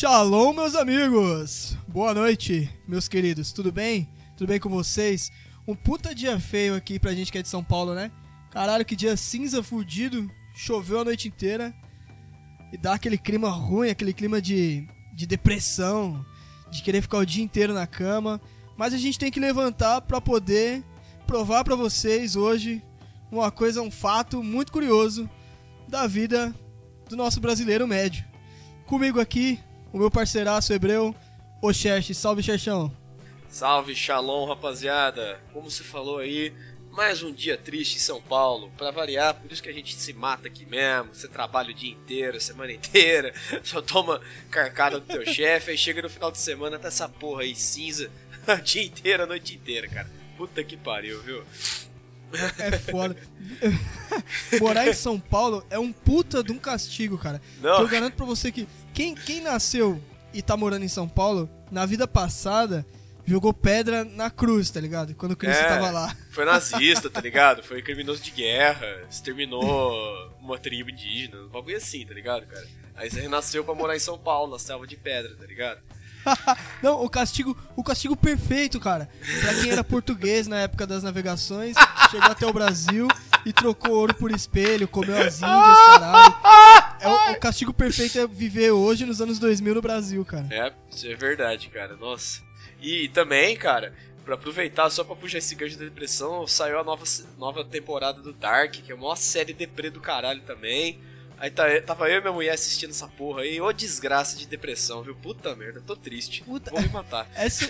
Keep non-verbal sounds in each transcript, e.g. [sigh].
Shalom, meus amigos! Boa noite, meus queridos. Tudo bem? Tudo bem com vocês? Um puta dia feio aqui pra gente que é de São Paulo, né? Caralho, que dia cinza fudido. Choveu a noite inteira. E dá aquele clima ruim, aquele clima de, de depressão, de querer ficar o dia inteiro na cama. Mas a gente tem que levantar pra poder provar pra vocês hoje uma coisa, um fato muito curioso da vida do nosso brasileiro médio. Comigo aqui, o meu parceiraço hebreu, o Xerxes. Salve, Xerxão. Salve, shalom, rapaziada. Como você falou aí, mais um dia triste em São Paulo. Pra variar, por isso que a gente se mata aqui mesmo. Você trabalha o dia inteiro, a semana [laughs] inteira, só toma carcada do teu [laughs] chefe, aí chega no final de semana, tá essa porra aí cinza, [laughs] o dia inteiro, a noite inteira, cara. Puta que pariu, viu? É foda. Morar em São Paulo é um puta de um castigo, cara. Não. Eu garanto pra você que quem, quem nasceu e tá morando em São Paulo, na vida passada, jogou pedra na cruz, tá ligado? Quando Cristo É. tava lá. Foi nazista, tá ligado? Foi criminoso de guerra, exterminou uma tribo indígena, um bagulho assim, tá ligado, cara? Aí você renasceu pra morar em São Paulo, na selva de pedra, tá ligado? [laughs] Não, o castigo, o castigo perfeito, cara. Pra quem era português na época das navegações, chegou até o Brasil e trocou ouro por espelho, comeu as índias, caralho. É o, o castigo perfeito é viver hoje nos anos 2000 no Brasil, cara. É, é verdade, cara. Nossa. E também, cara, pra aproveitar só pra puxar esse gancho da depressão, saiu a nova, nova temporada do Dark, que é uma série deprê do caralho também. Aí tá, tava eu e minha mulher assistindo essa porra aí. Ô desgraça de depressão, viu? Puta merda, tô triste. Puta- Vou me matar. [laughs] Essa,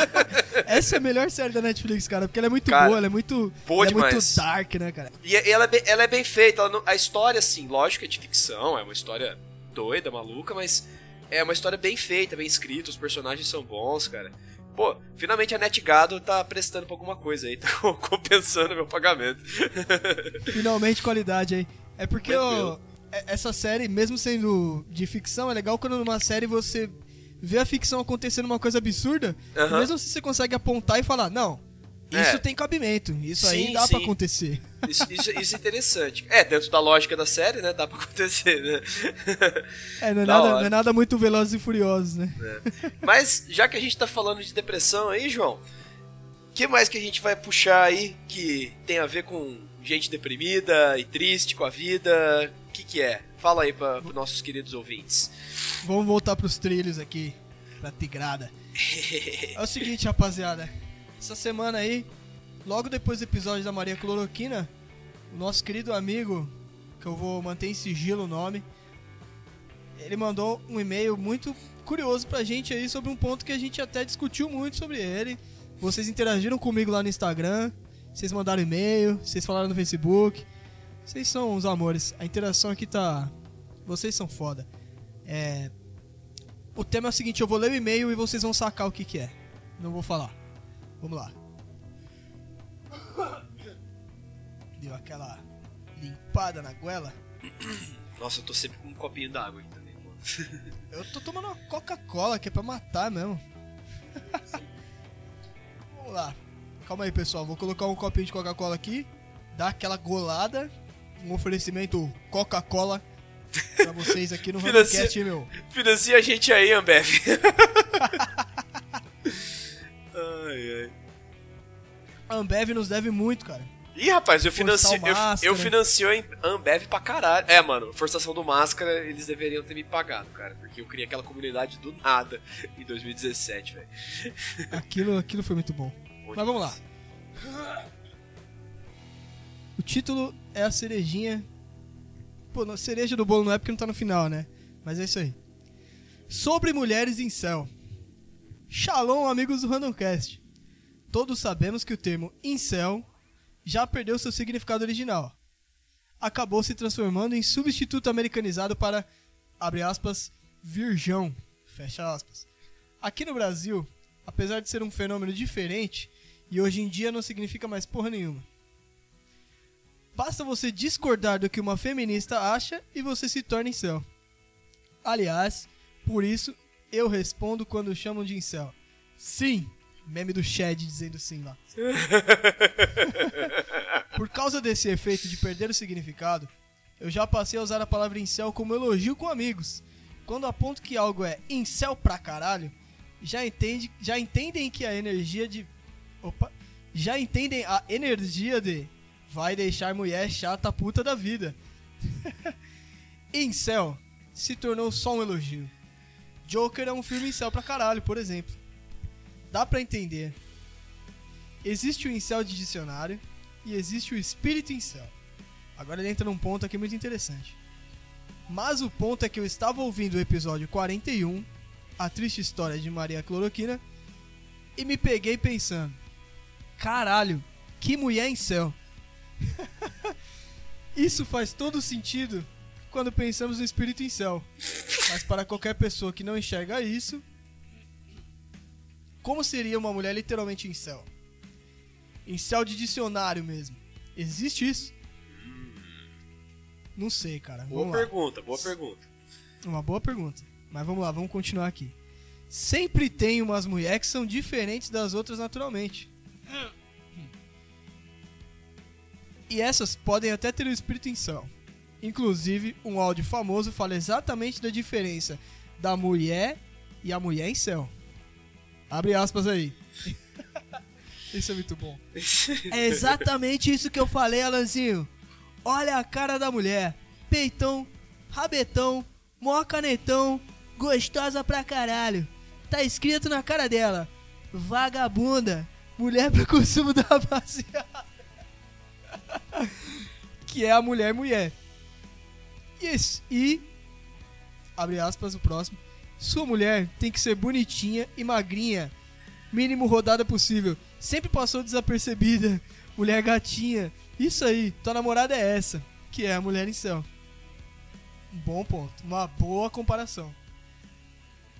[laughs] essa é a melhor série da Netflix, cara, porque ela é muito Cara, boa, ela é muito, boa ela é muito dark, né, cara? E ela é bem, ela é bem feita. não- a história, assim, lógico, é de ficção, é uma história doida, maluca, mas é uma história bem feita, bem escrita, os personagens são bons, cara. Pô, finalmente a NetGado tá prestando pra alguma coisa aí, [laughs] tá compensando meu pagamento. Finalmente qualidade aí. É porque Tranquilo. É- essa série, mesmo sendo de ficção, é legal quando numa série você vê a ficção acontecendo uma coisa absurda, Aham. mesmo se você consegue apontar e falar, não, isso É. tem cabimento, isso aí Sim, dá pra sim. acontecer. [laughs] Isso, isso, isso é interessante. É, dentro da lógica da série, né? Dá pra acontecer, né? É, não é, Da nada, não é nada muito velozes e furiosos, né? Mas, já que a gente tá falando de depressão aí, João, o que mais que a gente vai puxar aí que tem a ver com gente deprimida e triste com a vida? Que que é? Fala aí pra, pros nossos queridos ouvintes. Vamos voltar pros trilhos aqui, pra Tigrada. [laughs] É o seguinte, rapaziada. Essa semana aí, logo depois do episódio da Maria Cloroquina, o nosso querido amigo, que eu vou manter em sigilo o nome, ele mandou um e-mail muito curioso pra gente aí sobre um ponto que a gente até discutiu muito sobre ele. Vocês interagiram comigo lá no Instagram, vocês mandaram e-mail, vocês falaram no Facebook. Vocês são os amores. A interação aqui tá. Vocês são foda. É. O tema é o seguinte, eu vou ler o e-mail e vocês vão sacar o que que é. Não vou falar. Vamos lá. Deu aquela limpada na goela. Nossa, eu tô sempre com um copinho d'água aqui também. mano. Eu tô tomando uma Coca-Cola que é pra matar mesmo. [laughs] Vamos lá. Calma aí, pessoal. Vou colocar um copinho de Coca-Cola aqui. Dar aquela golada. Um oferecimento Coca-Cola pra vocês aqui no [laughs] Financia- meu. Financia a gente aí, Ambev. [laughs] ai, ai. A Ambev nos deve muito, cara. Ih, rapaz, eu financio, eu, eu financio em Ambev pra caralho. É, mano, forçação do máscara, eles deveriam ter me pagado, cara. Porque eu criei aquela comunidade do nada [laughs] em 2017, velho. Aquilo, aquilo foi muito bom. Mas vamos lá. Título é a cerejinha. Pô, a cereja do bolo não é porque não tá no final, né? Mas é isso aí. Sobre mulheres em céu. Shalom, amigos do Randomcast. Todos sabemos que o termo incel já perdeu seu significado original. Acabou se transformando em substituto americanizado para, abre aspas, virgão, fecha aspas. Aqui no Brasil, apesar de ser um fenômeno diferente, e hoje em dia não significa mais porra nenhuma. Basta você discordar do que uma feminista acha e você se torna incel. Aliás, por isso eu respondo quando chamam de incel. Sim, meme do Shed dizendo sim lá. [laughs] Por causa desse efeito de perder o significado, eu já passei a usar a palavra incel como elogio com amigos, quando aponto que algo é incel pra caralho, já, entende, já entendem que a energia de. Opa! Já entendem a energia de. Vai deixar mulher chata puta da vida. [laughs] incel se tornou só um elogio. Joker é um filme incel pra caralho, por exemplo. Dá pra entender. Existe o incel de dicionário e existe o espírito incel. Agora ele entra num ponto aqui muito interessante. Mas o ponto é que eu estava ouvindo o episódio 41, A Triste História de Maria Cloroquina, e me peguei pensando: caralho, que mulher em! [laughs] Isso faz todo sentido quando pensamos no espírito em céu. Mas para qualquer pessoa que não enxerga isso, como seria uma mulher literalmente em céu? Em céu de dicionário mesmo. Existe isso? Não sei, cara. Boa Vamos pergunta, lá. boa pergunta. Uma boa pergunta. Mas vamos lá, vamos continuar aqui. Sempre tem umas mulheres que são diferentes das outras naturalmente. E essas podem até ter o espírito em céu. Inclusive, um áudio famoso fala exatamente da diferença da mulher e a mulher em céu. Abre aspas aí. [laughs] isso é muito bom. [laughs] É exatamente isso que eu falei, Alanzinho. Olha a cara da mulher. Peitão, rabetão, mó canetão, gostosa pra caralho. Tá escrito na cara dela: vagabunda, mulher pra consumo da rapaziada. Que é a mulher mulher. Isso. E abre aspas o próximo. Sua mulher tem que ser bonitinha e magrinha, mínimo rodada possível. Sempre passou desapercebida. Mulher gatinha. Isso aí, tua namorada é essa, que é a mulher em céu. Um bom ponto, uma boa comparação.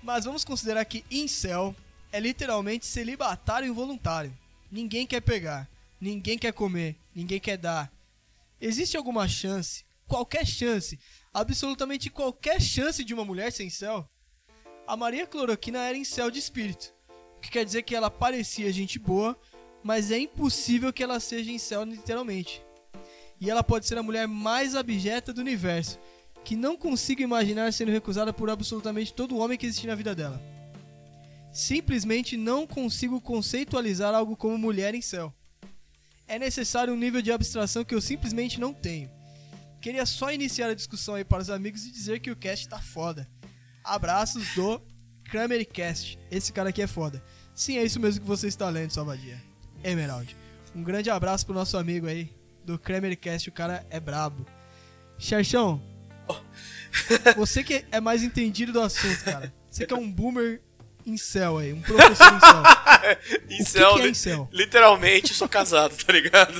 Mas vamos considerar que incel é literalmente celibatário involuntário. Ninguém quer pegar, ninguém quer comer, ninguém quer dar. Existe alguma chance, qualquer chance, absolutamente qualquer chance de uma mulher ser incel? A Maria Cloroquina era incel de espírito, o que quer dizer que ela parecia gente boa, mas é impossível que ela seja incel literalmente. E ela pode ser a mulher mais abjeta do universo, que não consigo imaginar sendo recusada por absolutamente todo homem que existe na vida dela. Simplesmente não consigo conceitualizar algo como mulher em céu. É necessário um nível de abstração que eu simplesmente não tenho. Queria só iniciar a discussão aí para os amigos e dizer que o cast tá foda. Abraços do Kramercast. Esse cara aqui é foda. Sim, é isso mesmo que você está lendo, Salvadia. Emerald. Um grande abraço pro nosso amigo aí do Kramercast, o cara é brabo. Xerxão, [laughs] você que é mais entendido do assunto, cara. Você que é um boomer incel aí, um professor incel. [laughs] Incel, o que, que é incel? literalmente sou casado, tá ligado?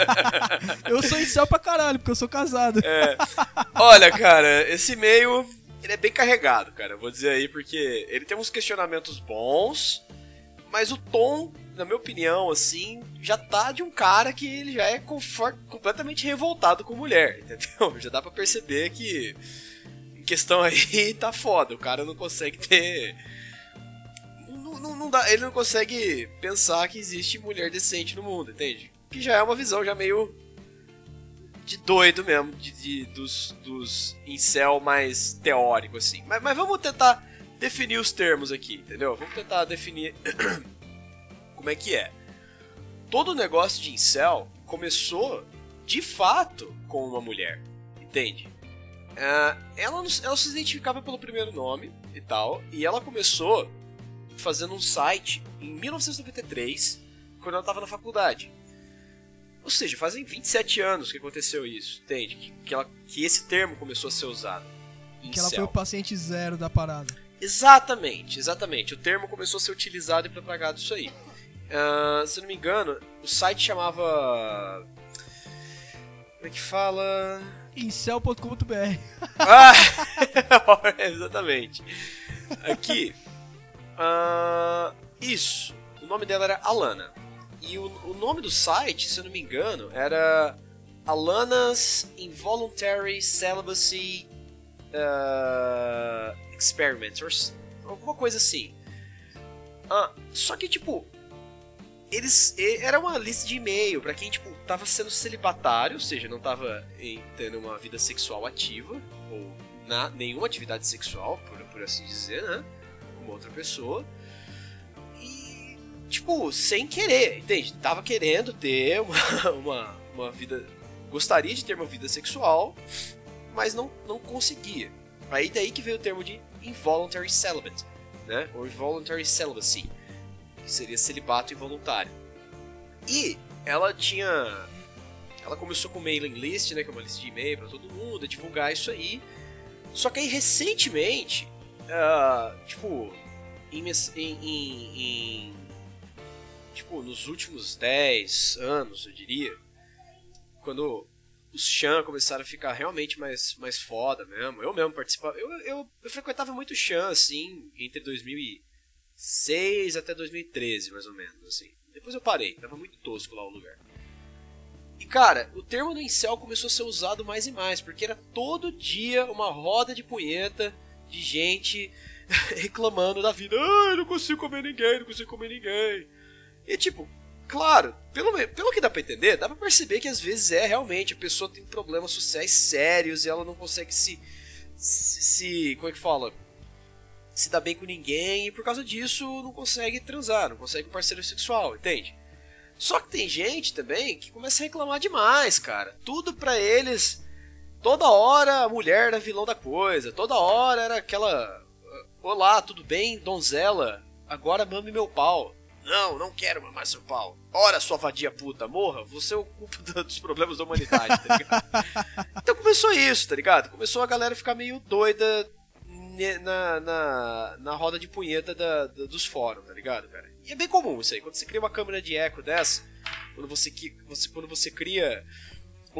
[laughs] Eu sou incel pra caralho, porque eu sou casado. É. Olha, cara, esse e-mail ele é bem carregado, cara. Eu vou dizer aí porque ele tem uns questionamentos bons, mas o tom, na minha opinião, assim, já tá de um cara que ele já é completamente revoltado com mulher, [laughs] entendeu? Já dá pra perceber que em questão aí tá foda. O cara não consegue ter não, não- dá, ele não consegue pensar que existe mulher decente no mundo, entende? Que já é uma visão já meio de doido mesmo, de, de- dos, dos incel mais teórico, assim. Mas, mas vamos tentar definir os termos aqui, entendeu? Vamos tentar definir [coughs] como é que é. Todo o negócio de incel começou, de fato, com uma mulher, entende? Ah, ela, ela se identificava pelo primeiro nome e tal, e ela começou fazendo um site em 1993, quando ela estava na faculdade. Ou seja, fazem 27 anos que aconteceu isso, entende? Que, que, ela- que esse termo começou a ser usado. Que ela foi o paciente zero da parada. Exatamente, exatamente. O termo começou a ser utilizado e propagado isso aí. Ah, se não me engano, o site chamava. Como é que fala? Incel.com.br Ah! [laughs] exatamente. Aqui. Ah, isso. O nome dela era Alana. E o, o nome do site, se eu não me engano, era Alana's Involuntary Celibacy ah, Experiments, or alguma coisa assim. Ah, só que, tipo, eles era uma lista de e-mail pra quem tipo tava sendo celibatário, ou seja, não tava em- tendo uma vida sexual ativa ou na, nenhuma atividade sexual, por, por assim dizer, né? Com outra pessoa. E, tipo, sem querer, entende? Tava querendo ter [laughs] uma, uma, uma vida. Gostaria de ter uma vida sexual, mas não, não conseguia. Aí daí que veio o termo de involuntary celibate, né? Ou involuntary celibacy, que seria celibato involuntário. E ela tinha ela começou com mailing list, né, que é uma lista de e-mail para todo mundo, divulgar isso aí. Só que aí recentemente, uh, tipo, em, em, em, tipo, nos últimos 10 anos, eu diria, quando os Chan começaram a ficar realmente mais, mais foda mesmo. Eu mesmo participava. Eu, eu, eu frequentava muito Chan, assim, entre 2006 até 2013, mais ou menos, assim. Depois eu parei, tava muito tosco lá o lugar. E cara, o termo do incel começou a ser usado mais e mais, porque era todo dia uma roda de punheta de gente [laughs] reclamando da vida. Ah, não consigo comer ninguém, não consigo comer ninguém. E tipo, claro, pelo, pelo que dá pra entender, dá pra perceber que às vezes é realmente, a pessoa tem problemas sociais sérios e ela não consegue se. se, se como é que fala? Se dar bem com ninguém e por causa disso não consegue transar, não consegue parceiro sexual, entende? Só que tem gente também que começa a reclamar demais, cara. Tudo pra eles. Toda hora a mulher era vilão da coisa. Toda hora era aquela. Olá, tudo bem, donzela? Agora mame meu pau. Não, não quero mamar seu pau. Ora, sua vadia puta, morra, você é o culpa [laughs] dos problemas da humanidade, tá ligado? [laughs] então começou isso, tá ligado? Começou a galera ficar meio doida na, na, na roda de punheta da, da, dos fóruns, tá ligado, cara? E é bem comum isso aí. Quando você cria uma câmera de eco dessa, quando você, você, quando você cria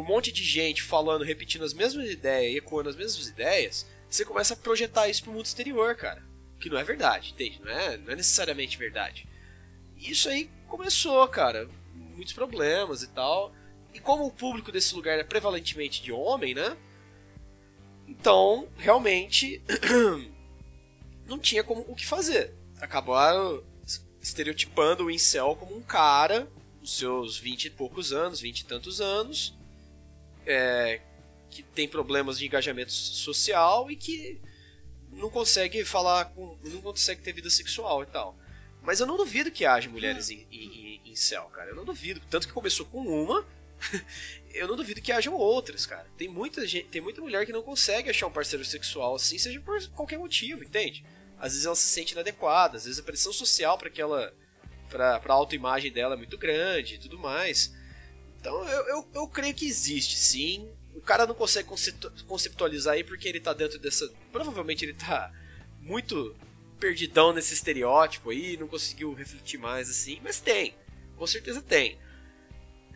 um monte de gente falando, repetindo as mesmas ideias e ecoando as mesmas ideias, você começa a projetar isso pro mundo exterior, cara. Que não é verdade, entende? Não é, não é necessariamente verdade. E isso aí começou, cara. Muitos problemas e tal. E como o público desse lugar é prevalentemente de homem, né? Então, realmente, [clears throat] não tinha como o que fazer. Acabaram estereotipando o incel como um cara, dos seus 20 e poucos anos, 20 e tantos anos, é, que tem problemas de engajamento social e que não consegue falar com. não consegue ter vida sexual e tal. Mas eu não duvido que haja mulheres em, em, em, céu, cara. Eu não duvido. Tanto que começou com uma [laughs] eu não duvido que hajam outras, cara. Tem muita gente, tem muita mulher que não consegue achar um parceiro sexual assim, seja por qualquer motivo, entende? Às vezes ela se sente inadequada, às vezes a pressão social para aquela para a autoimagem dela é muito grande e tudo mais. Então eu, eu, eu, creio que existe sim. O cara não consegue conceptualizar aí porque ele tá dentro dessa. Provavelmente ele tá muito perdidão nesse estereótipo aí, não conseguiu refletir mais assim, mas tem. Com certeza tem.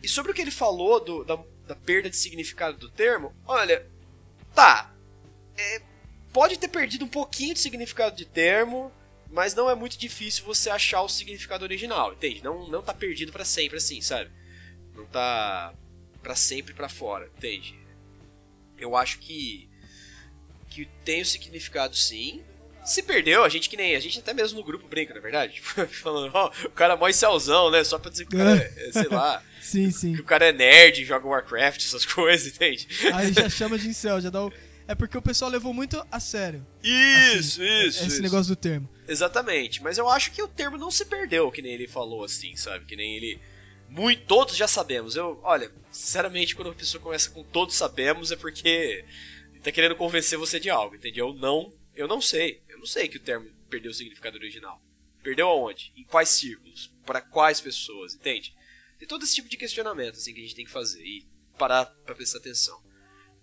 E sobre o que ele falou do, da, da perda de significado do termo, olha, tá. É, pode ter perdido um pouquinho de significado de termo, mas não é muito difícil você achar o significado original, entende? Não, não tá perdido para sempre assim, sabe? Não tá para sempre para fora, entende? Eu acho que que tem o significado sim. Se perdeu, a gente que nem. A gente até mesmo no grupo brinca, na é verdade? Tipo, [laughs] falando, ó, oh, o cara é mó celzão, né? Só pra dizer que o cara é, é sei lá. [laughs] sim, sim. Que o cara é nerd, joga Warcraft, essas [laughs] coisas, entende? Aí já chama de incel, já dá o. É porque o pessoal levou muito a sério. Isso, assim, isso. Esse isso. negócio do termo. Exatamente. Mas eu acho que o termo não se perdeu, que nem ele falou assim, sabe? Que nem ele. Muito, todos já sabemos. Eu, olha, sinceramente, quando a pessoa começa com todos sabemos, é porque tá querendo convencer você de algo, entendeu? Eu não, eu não sei não sei que o termo perdeu o significado original. Perdeu aonde? Em quais círculos? Para quais pessoas? Entende? Tem todo esse tipo de questionamento assim, que a gente tem que fazer e parar para prestar atenção.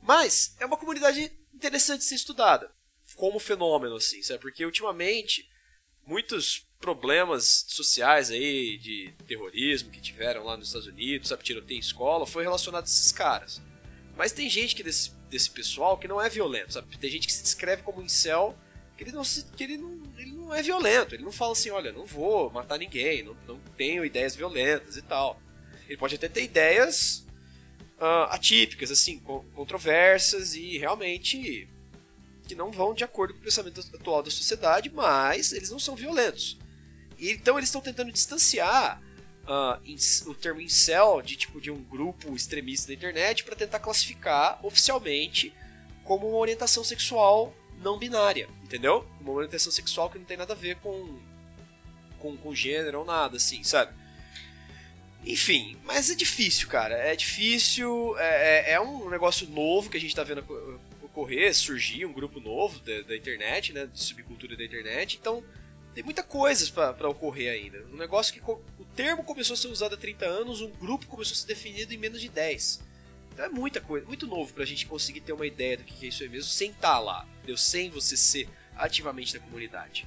Mas é uma comunidade interessante de ser estudada como fenômeno, assim, sabe? Porque ultimamente muitos problemas sociais aí de terrorismo que tiveram lá nos Estados Unidos, sabe, tiroteio em escola, foi relacionado a esses caras. Mas tem gente que desse, desse pessoal que não é violento, sabe? Tem gente que se descreve como incel que ele não, se, que ele não, ele não é violento. Ele não fala assim, olha, não vou matar ninguém, não, não tenho ideias violentas e tal. Ele pode até ter ideias uh, atípicas, assim, controversas e realmente que não vão de acordo com o pensamento atual da sociedade, mas eles não são violentos. Então eles estão tentando distanciar uh, o termo incel de tipo de um grupo extremista da internet para tentar classificar oficialmente como uma orientação sexual não binária, entendeu? Uma orientação sexual que não tem nada a ver com, com, com gênero ou nada, assim, sabe? Enfim, mas é difícil, cara. É difícil, é, é, é um negócio novo que a gente tá vendo ocorrer, surgir um grupo novo da, da internet, né? De subcultura da internet. Então, tem muita coisa para ocorrer ainda. Um negócio que o termo começou a ser usado há 30 anos, um grupo começou a ser definido em menos de 10. Então é muita coisa, muito novo pra gente conseguir ter uma ideia do que é isso aí mesmo, sem estar tá lá, entendeu? sem você ser ativamente da comunidade.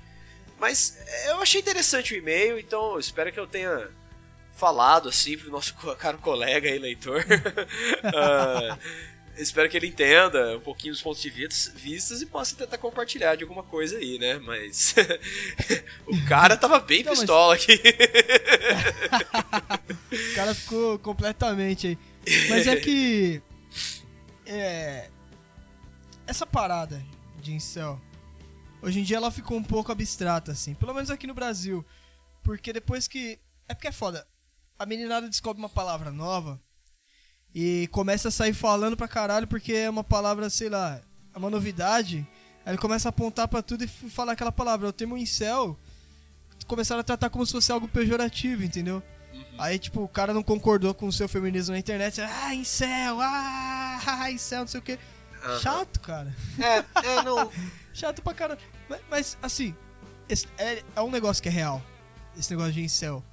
Mas é, eu achei interessante o e-mail, então espero que eu tenha falado assim pro nosso [laughs] caro colega e leitor. uh, [laughs] espero que ele entenda um pouquinho os pontos de vistas e possa tentar compartilhar de alguma coisa aí, né? Mas [laughs] o cara tava bem Não, pistola mas... aqui. [laughs] o cara ficou completamente aí. Mas é que é, essa parada de incel hoje em dia ela ficou um pouco abstrata assim, pelo menos aqui no Brasil, porque depois que é porque é foda. A meninada descobre uma palavra nova, e começa a sair falando pra caralho porque é uma palavra, sei lá, é uma novidade. Aí ele começa a apontar para tudo e falar aquela palavra. O termo incel começaram a tratar como se fosse algo pejorativo, entendeu? Uhum. Aí, tipo, o cara não concordou com o seu feminismo na internet. Ah, incel, ah, [laughs] incel, não sei o que. Uhum. Chato, cara. É, é, não. [laughs] Chato pra caralho. Mas, mas assim, é, é um negócio que é real. Esse negócio de incel.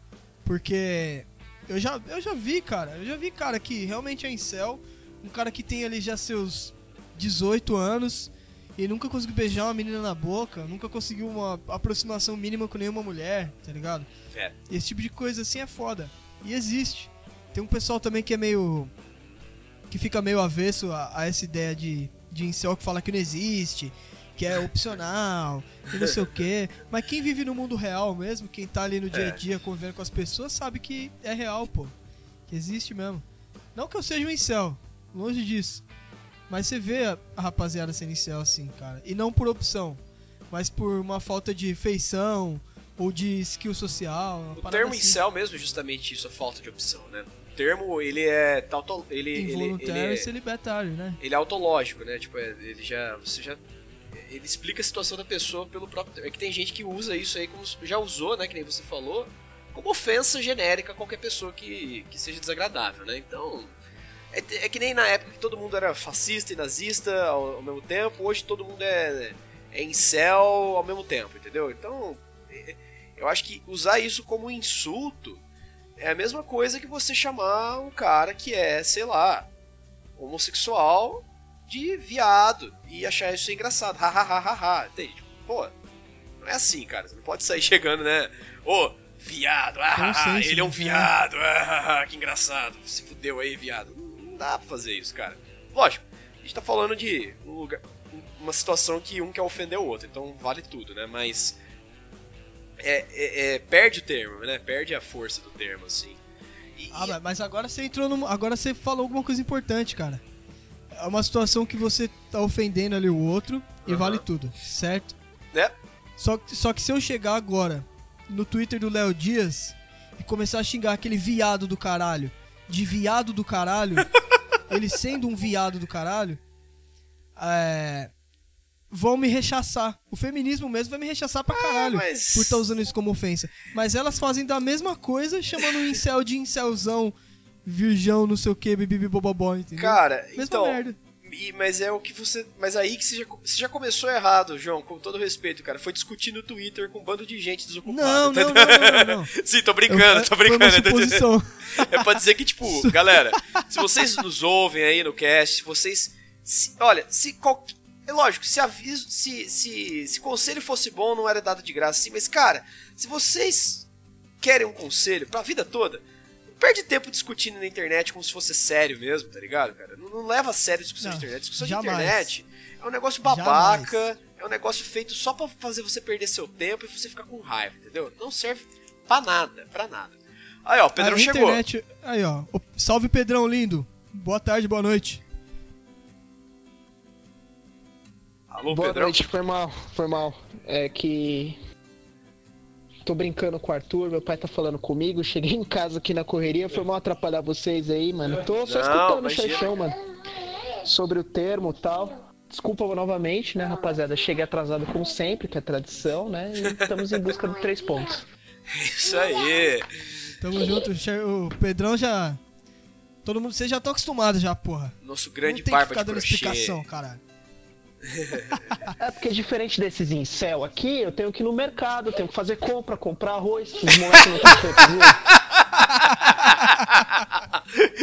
Porque eu já, eu já vi, cara. Eu já vi cara que realmente é incel. Um cara que tem ali já seus 18 anos e nunca conseguiu beijar uma menina na boca, nunca conseguiu uma aproximação mínima com nenhuma mulher, tá ligado? É. Esse tipo de coisa assim é foda. E existe. Tem um pessoal também que é meio. que fica meio avesso a, a essa ideia de, de incel que fala que não existe, que é opcional, e não sei o quê. Mas quem vive no mundo real mesmo, quem tá ali no dia a é. dia convivendo com as pessoas, sabe que é real, pô. Que existe mesmo. Não que eu seja um incel, longe disso. Mas você vê a, a rapaziada sendo incel assim, cara. E não por opção, mas por uma falta de feição ou de skill social. O termo assim. incel mesmo é justamente isso, a falta de opção, né? O termo, ele é... Ele, Involuntário ele, ele é, e celibatário, né? Ele é autológico, né? Tipo, é, ele já... Você já ele explica a situação da pessoa pelo próprio. É que tem gente que usa isso aí como já usou, né? Que nem você falou, como ofensa genérica a qualquer pessoa que, que seja desagradável, né? Então. É, é que nem na época que todo mundo era fascista e nazista ao, ao mesmo tempo, hoje todo mundo é, é incel ao mesmo tempo, entendeu? Então, é, eu acho que usar isso como insulto é a mesma coisa que você chamar um cara que é, sei lá, homossexual de viado e achar isso engraçado. Ha, ha, ha, ha, ha. Entende? Pô, não é assim, cara. Você não pode sair [laughs] chegando, né? Ô, oh, viado, ah, ah, ele é um viado, ah, que engraçado. Se fudeu aí, viado. Não dá pra fazer isso, cara. Lógico, a gente tá falando de um lugar, uma situação que um quer ofender o outro, então vale tudo, né? Mas. É, é, é, perde o termo, né? Perde a força do termo, assim. E, ah, mas agora você entrou no. Agora você falou alguma coisa importante, cara é uma situação que você tá ofendendo ali o outro e uhum. vale tudo, certo? É. Só, só que se eu chegar agora no Twitter do Léo Dias e começar a xingar aquele viado do caralho, de viado do caralho, [laughs] ele sendo um viado do caralho, é, vão me rechaçar. O feminismo mesmo vai me rechaçar pra ah, caralho ah, mas... por estar tá usando isso como ofensa. Mas elas fazem da mesma coisa, chamando o incel de incelzão virgão, não sei o que, bibi bobobó, entendeu? Cara, Mesma então. Merda. E, mas é o que você. Mas aí que você já, você já começou errado, João, com todo respeito, cara. Foi discutir no Twitter com um bando de gente desocupada. Não, não, não, não, não, [laughs] Sim, tô brincando, Eu, tô brincando. [laughs] É pra dizer que, tipo, [laughs] galera, se vocês nos ouvem aí no cast, vocês. Se, olha, se qualquer. É lógico, se aviso. Se, se, se conselho fosse bom, não era dado de graça, sim, mas, cara, se vocês querem um conselho pra vida toda perde tempo discutindo na internet como se fosse sério mesmo, tá ligado, cara? Não, não leva a sério a discussão não, de internet. Discussão jamais. de internet é um negócio babaca, jamais. é um negócio feito só para fazer você perder seu tempo e você ficar com raiva, entendeu? Não serve pra nada, pra nada. Aí, ó, o Pedrão chegou. Internet, aí, ó. Salve, Pedrão lindo. Boa tarde, boa noite. Alô, boa Pedrão? noite, foi mal, foi mal. É que tô brincando com o Arthur, meu pai tá falando comigo, cheguei em casa aqui na correria, foi mal atrapalhar vocês aí, mano. Tô só Não, escutando o chachão, mano. Sobre o termo e tal. Desculpa novamente, né, rapaziada? Cheguei atrasado como sempre, que é tradição, né? E estamos em busca de três pontos. Isso aí. Tamo junto. O Pedrão já. Todo mundo. Vocês já estão acostumados já, porra. Nosso Não grande barba ficar de dando crochê. explicação, caralho. É porque diferente desses incel aqui, eu tenho que ir no mercado, tenho que fazer compra, comprar arroz. Os moleques não fazer.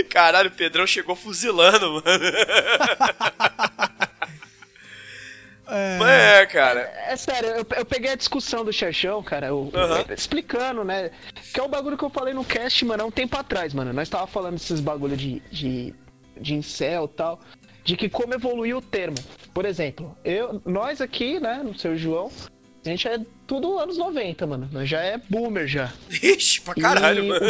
[laughs] Caralho, o Pedrão chegou fuzilando, mano. É, É, cara. É sério, eu, eu peguei a discussão do Xerxão, cara, eu- Aham. explicando, né? Que é o bagulho que eu falei no cast, mano, há um tempo atrás, mano. Nós tava falando desses bagulho de, de, de incel e tal. De que como evoluiu o termo. Por exemplo, eu, nós aqui, né, no seu João, a gente é tudo anos 90, mano. Nós já é boomer já. Ixi, pra caralho, E mano.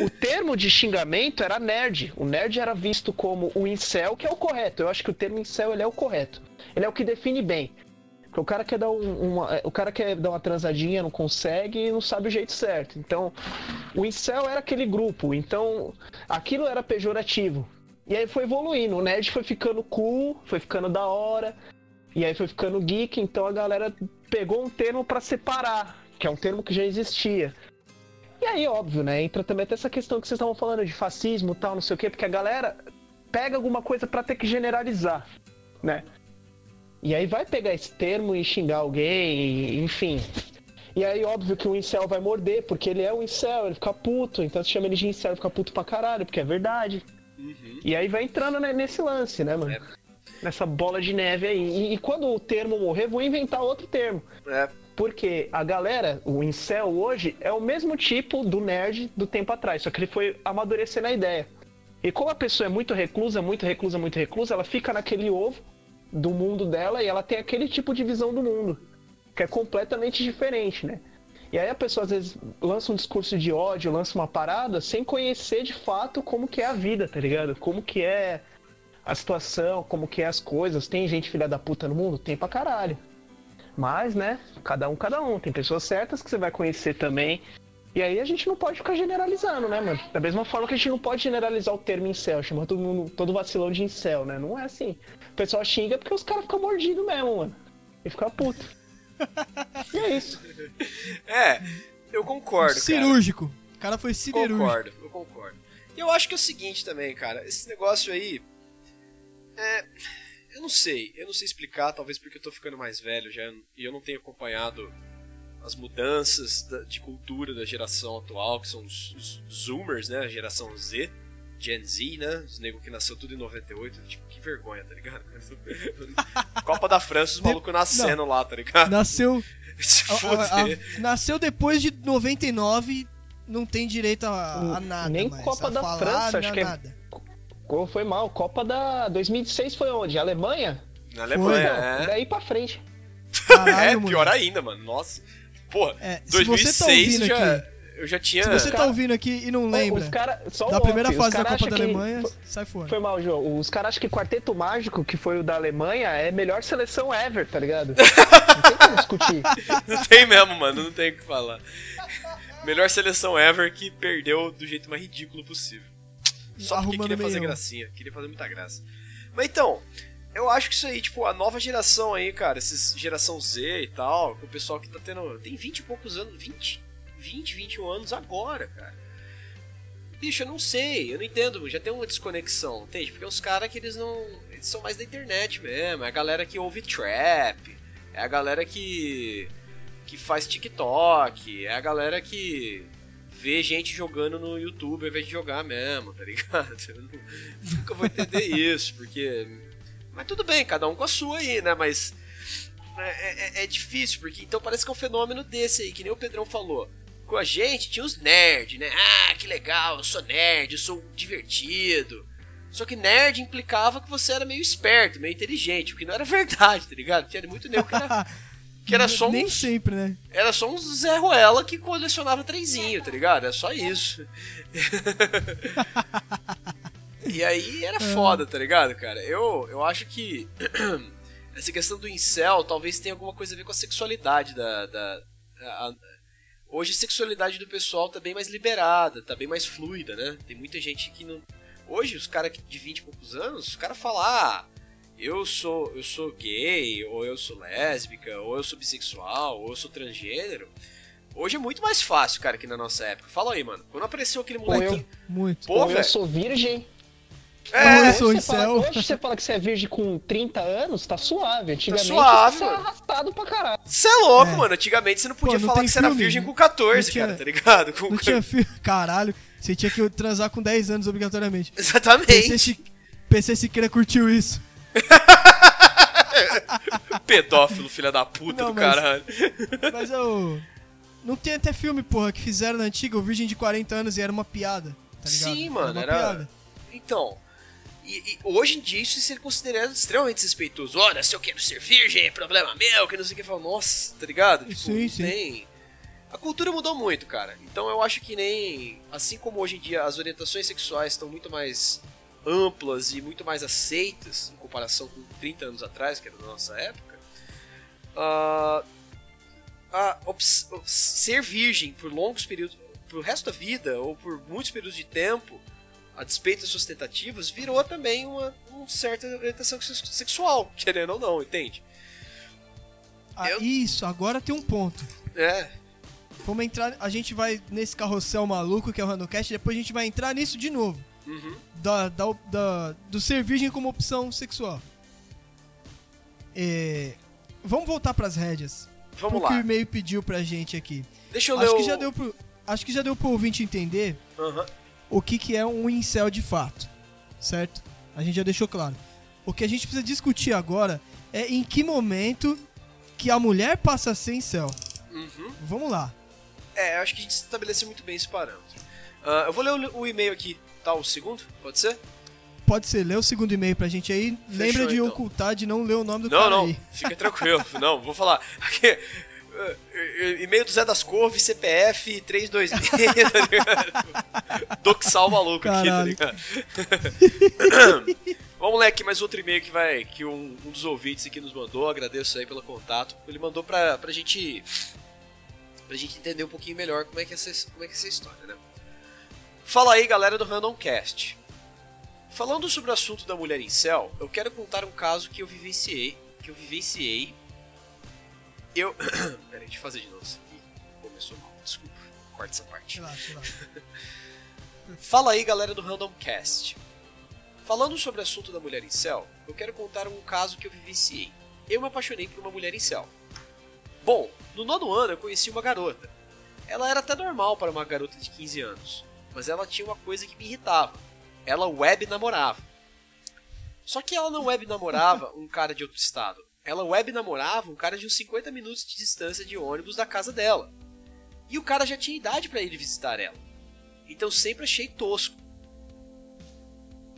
O, o termo de xingamento era nerd. O nerd era visto como o incel, que é o correto. Eu acho que o termo incel ele é o correto. Ele é o que define bem. Porque o cara quer dar um- uma, é, o cara quer dar uma transadinha, não consegue e não sabe o jeito certo. Então, o incel era aquele grupo. Então, aquilo era pejorativo. E aí foi evoluindo. O nerd foi ficando cool, foi ficando da hora. E aí foi ficando geek. Então a galera pegou um termo pra separar, que é um termo que já existia. E aí, óbvio, né? Entra também até essa questão que vocês estavam falando de fascismo tal, não sei o quê, porque a galera pega alguma coisa pra ter que generalizar, né? E aí vai pegar esse termo e xingar alguém, enfim. E aí, óbvio que o incel vai morder, porque ele é um incel, ele fica puto, então se chama ele de incel, ele fica puto pra caralho, porque é verdade. Uhum. E aí vai entrando né, nesse lance, né, mano? É. Nessa bola de neve aí. E, e quando o termo morrer, vou inventar outro termo. É, Porque a galera, o incel hoje, é o mesmo tipo do nerd do tempo atrás, só que ele foi amadurecendo a ideia. E como a pessoa é muito reclusa, muito reclusa, muito reclusa, ela fica naquele ovo do mundo dela e ela tem aquele tipo de visão do mundo, que é completamente diferente, né? E aí a pessoa às vezes lança um discurso de ódio, lança uma parada sem conhecer de fato como que é a vida, tá ligado? Como que é a situação, como que é as coisas. Tem gente filha da puta no mundo? Tem pra caralho. Mas, né, cada um, cada um. Tem pessoas certas que você vai conhecer também. E aí a gente não pode ficar generalizando, né, mano? Da mesma forma que a gente não pode generalizar o termo incel, chamar todo mundo, todo vacilão de incel, né? Não é assim. O pessoal xinga porque os caras ficam mordidos mesmo, mano. E fica puto. E é isso. é, eu concordo, cara. cirúrgico. O cara foi cirúrgico. Concordo, eu concordo. E eu acho que é o seguinte também, cara, esse negócio aí. É. Eu não sei, eu não sei explicar, talvez porque eu tô ficando mais velho já e eu não tenho acompanhado as mudanças da- de cultura da geração atual, que são os, os Zoomers, né? A geração Z, Gen Z, né? Os negros que nasceu tudo em 98. Tipo, que vergonha, tá ligado? [laughs] Copa da França, os malucos nascendo lá, tá ligado? Nasceu. [laughs] Se a- a- nasceu depois de 99, não tem direito a, a nada. Nem mais, Copa a da falar, França, acho não, que é- nada. Como foi mal. Copa da 2006 foi onde? Alemanha? Na Alemanha, Então, é. daí pra frente. [laughs] Caralho, é, mano. pior ainda, mano. Nossa. Porra, É, se você tá 2006 ouvindo já, aqui- eu já tinha. Se você tá ouvindo aqui e não lembra Os cara, só da primeira fase da Copa da que- Alemanha, Foi, sai fora. foi mal, João. Os caras acham que Quarteto Mágico, que foi o da Alemanha, é a melhor seleção ever, tá ligado? [laughs] Não tem como discutir. [laughs] Não tem mesmo, mano. Não tem o que falar. Melhor seleção ever que perdeu do jeito mais ridículo possível. Só porque Arrumando queria fazer meião. gracinha. Queria fazer muita graça. Mas então, eu acho que isso aí, tipo, a nova geração aí, cara, esses geração Z e tal, que o pessoal que tá tendo. Tem 20 e poucos anos, 20, 20, 21 anos agora, cara. Bicho, eu não sei, eu não entendo, já tem uma desconexão, entende? Porque os caras que eles não. Eles são mais da internet mesmo, é a galera que ouve trap, é a galera que. que faz TikTok, é a galera que vê gente jogando no YouTube ao invés de jogar mesmo, tá ligado? [laughs] Eu nu- nunca vou entender isso, porque. Mas tudo bem, cada um com a sua aí, né? Mas. É, é- é difícil, porque então parece que é um fenômeno desse aí, que nem o Pedrão falou. Com a gente tinha os nerds, né? Ah, que legal, eu sou nerd, eu sou divertido. Só que nerd implicava que você era meio esperto, meio inteligente, o que não era [laughs] verdade, tá ligado? Tinha muito nego que era, [laughs] que era só Nem um sempre, né? era só um Zé Ruela que colecionava trenzinho, tá ligado? É só isso. [laughs] e aí era foda, tá ligado, cara? Eu, eu acho que [clears throat] essa questão do incel talvez tenha alguma coisa a ver com a sexualidade da. da a- hoje a sexualidade do pessoal tá bem mais liberada, tá bem mais fluida, né? Tem muita gente que não. Hoje, os caras de 20 e poucos anos, os caras falam, ah, eu sou, eu sou gay, ou eu sou lésbica, ou eu sou bissexual, ou eu sou transgênero. Hoje é muito mais fácil, cara, que na nossa época. Fala aí, mano. Quando apareceu aquele molequinho. Muito. Pô, Ou eu sou virgem. É, hoje, você incel. fala, hoje você fala que você é virgem com 30 anos, tá suave. Antigamente suave, você é arrastado pra caralho. Você é louco, É. mano. Antigamente você não podia Pô, não falar que você era filme, virgem né? com 14, Não tinha- cara, tá ligado? Com... Não tinha filho. Caralho, você tinha que transar com 10 anos obrigatoriamente. Exatamente. Chi- PC Siqueira curtiu isso. [laughs] Pedófilo, filha da puta Não, do mas- caralho. Mas eu. Não tem até filme, porra, que fizeram na antiga, o Virgem de 40 anos e era uma piada. Tá ligado? Sim, mano, uma era- piada. Então, e, e hoje em dia isso seria considerado extremamente desrespeitoso. Olha, se eu quero ser virgem, é problema meu, que não sei o que. Fala, nossa, tá ligado? Tipo, Sim, sim. tem- A cultura mudou muito, cara. Então eu acho que nem. Assim como hoje em dia as orientações sexuais estão muito mais amplas e muito mais aceitas em comparação com 30 anos atrás, que era da nossa época. ah, a ser virgem por longos períodos, pro resto da vida ou por muitos períodos de tempo, a despeito das suas tentativas, virou também uma, uma certa orientação sex- sexual, [laughs] querendo ou não, entende? Ah, Eu- Isso, agora tem um ponto. É, Vamos entrar. A gente vai nesse carrossel maluco que é o Randocast, depois a gente vai entrar nisso de novo. uhum, Da, da, da- do ser virgem como opção sexual. É, vamos voltar pras rédeas. vamos Porque o lá. e-mail pediu pra gente aqui. Deixa eu ler Acho o... que já deu pro, acho que já deu pro ouvinte entender Aham, o que, que é um incel de fato, certo? A gente já deixou claro. O que a gente precisa discutir agora é em que momento que a mulher passa a ser incel. uhum. Vamos lá. É, eu acho que a gente estabeleceu muito bem esse parâmetro. Ah, eu vou ler o, o e-mail aqui, tá? O segundo, pode ser? Pode ser, lê o segundo e-mail pra gente aí. Lembra de então. ocultar, de não ler o nome do Não, cara não, aí. fica tranquilo. [laughs] não, vou falar. [laughs] Aqui, e-mail do Zé das Couves, CPF 326, [laughs] tá ligado? Doxal maluco aqui, tá Caralho. ligado? [coughs] Vamos ler aqui mais outro e-mail que vai que um, um dos ouvintes aqui nos mandou, agradeço aí pelo contato. Ele mandou pra, pra gente pra gente entender um pouquinho melhor como é que é essa, como é que é essa história, né? Fala aí, galera do Randomcast. Falando sobre o assunto da mulher em céu, eu quero contar um caso que eu vivenciei, que eu vivenciei. Eu, [clears throat] peraí, deixa eu fazer de novo isso aqui. Começou mal, desculpa. Corta essa parte. Relaxa, relaxa. [laughs] Fala aí, galera do Randomcast. Falando sobre o assunto da mulher em céu, eu quero contar um caso que eu vivenciei. Eu me apaixonei por uma mulher em céu. Bom, no nono ano eu conheci uma garota. Ela era até normal para uma garota de 15 anos, mas ela tinha uma coisa que me irritava. Ela web namorava. Só que ela não web namorava um cara de outro estado. Ela web namorava um cara de uns 50 minutos de distância de ônibus da casa dela. E o cara já tinha idade para ir visitar ela. Então sempre achei tosco.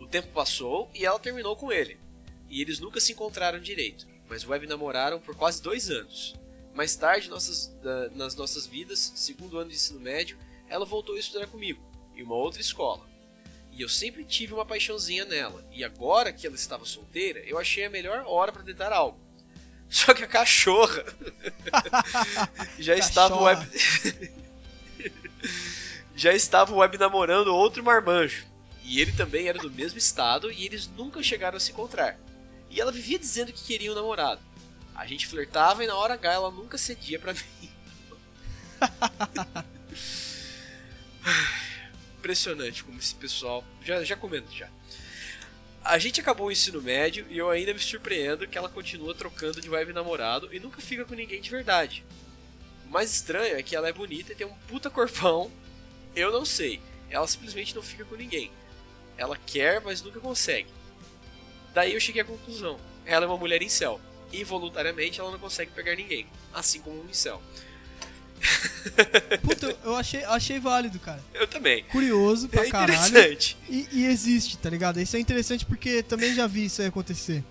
O tempo passou e ela terminou com ele. E eles nunca se encontraram direito, mas web namoraram por quase dois anos. Mais tarde, nossas- nas nossas vidas, segundo ano de ensino médio, ela voltou a estudar comigo, em uma outra escola. E eu sempre tive uma paixãozinha nela, e agora que ela estava solteira, eu achei a melhor hora para tentar algo. [laughs] Só que a cachorra [laughs] já estava Cachorra. web [laughs] já estava web namorando outro marmanjo. E ele também era do mesmo estado e eles nunca chegaram a se encontrar. E ela vivia dizendo que queria um namorado. A gente flertava e na hora H ela nunca cedia pra mim. Impressionante como esse pessoal. Já, já comento já. A gente acabou o ensino médio e eu ainda me surpreendo que ela continua trocando de web namorado e nunca fica com ninguém de verdade. O mais estranho é que ela é bonita e tem um puta corpão. Eu não sei. Ela simplesmente não fica com ninguém. Ela quer, mas nunca consegue. Daí eu cheguei à conclusão. Ela é uma mulher incel. E involuntariamente ela não consegue pegar ninguém. Assim como um incel. [laughs] Puta, eu achei, achei válido, cara. Eu também. Curioso pra É caralho. interessante. E, e existe, tá ligado? Isso é interessante porque também já vi isso aí acontecer.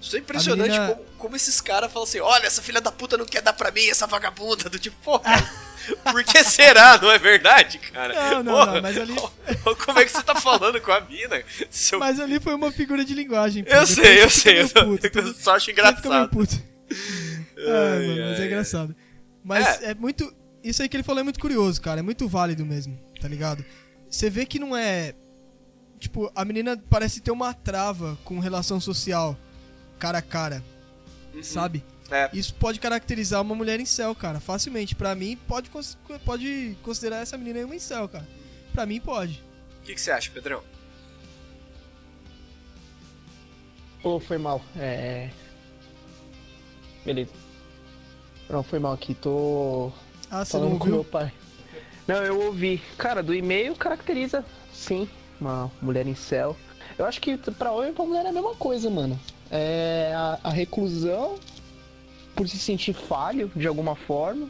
Isso é impressionante menina- como, como esses caras falam assim: olha, essa filha da puta não quer dar pra mim, essa vagabunda. Do tipo, pô, cara, [laughs] por que será? Não é verdade, cara? Não, não, Porra, não, mas ali- [laughs] Como é que você tá falando com a mina? Seu... Mas ali foi uma figura de linguagem. pô. Eu sei, eu sei. Eu só, puto, eu só acho você fica meio engraçado. puto. Ai, mano, mas é ai. engraçado. Mas é. muito. Isso aí que ele falou é muito curioso, cara. É muito válido mesmo, tá ligado? Você vê que não é. Tipo, a menina parece ter uma trava com relação social. cara a cara, Uhum. sabe? É. Isso pode caracterizar uma mulher em céu, cara, facilmente. Pra mim, pode, pode considerar essa menina aí uma em céu, cara. Pra mim, pode. O que, que você acha, Pedrão? Ô, foi mal. É. Beleza. Não, foi mal aqui, tô Ah, você falando não com meu ouviu? pai. Não, eu ouvi. Cara, do e-mail caracteriza, sim, uma mulher em céu. Eu acho que pra homem e pra mulher é a mesma coisa, mano. É a, a reclusão por se sentir falho de alguma forma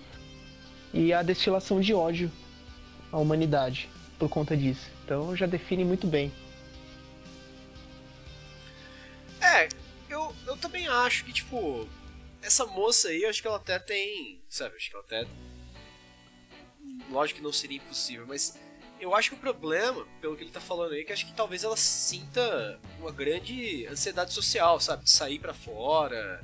e a destilação de ódio à humanidade por conta disso. Então já define muito bem. É, eu, eu também acho que, tipo, essa moça aí, eu acho que ela até tem. Sabe, acho que ela até. Lógico que não seria impossível, mas eu acho que o problema, pelo que ele tá falando aí, é que acho que talvez ela sinta uma grande ansiedade social, sabe? De sair pra fora,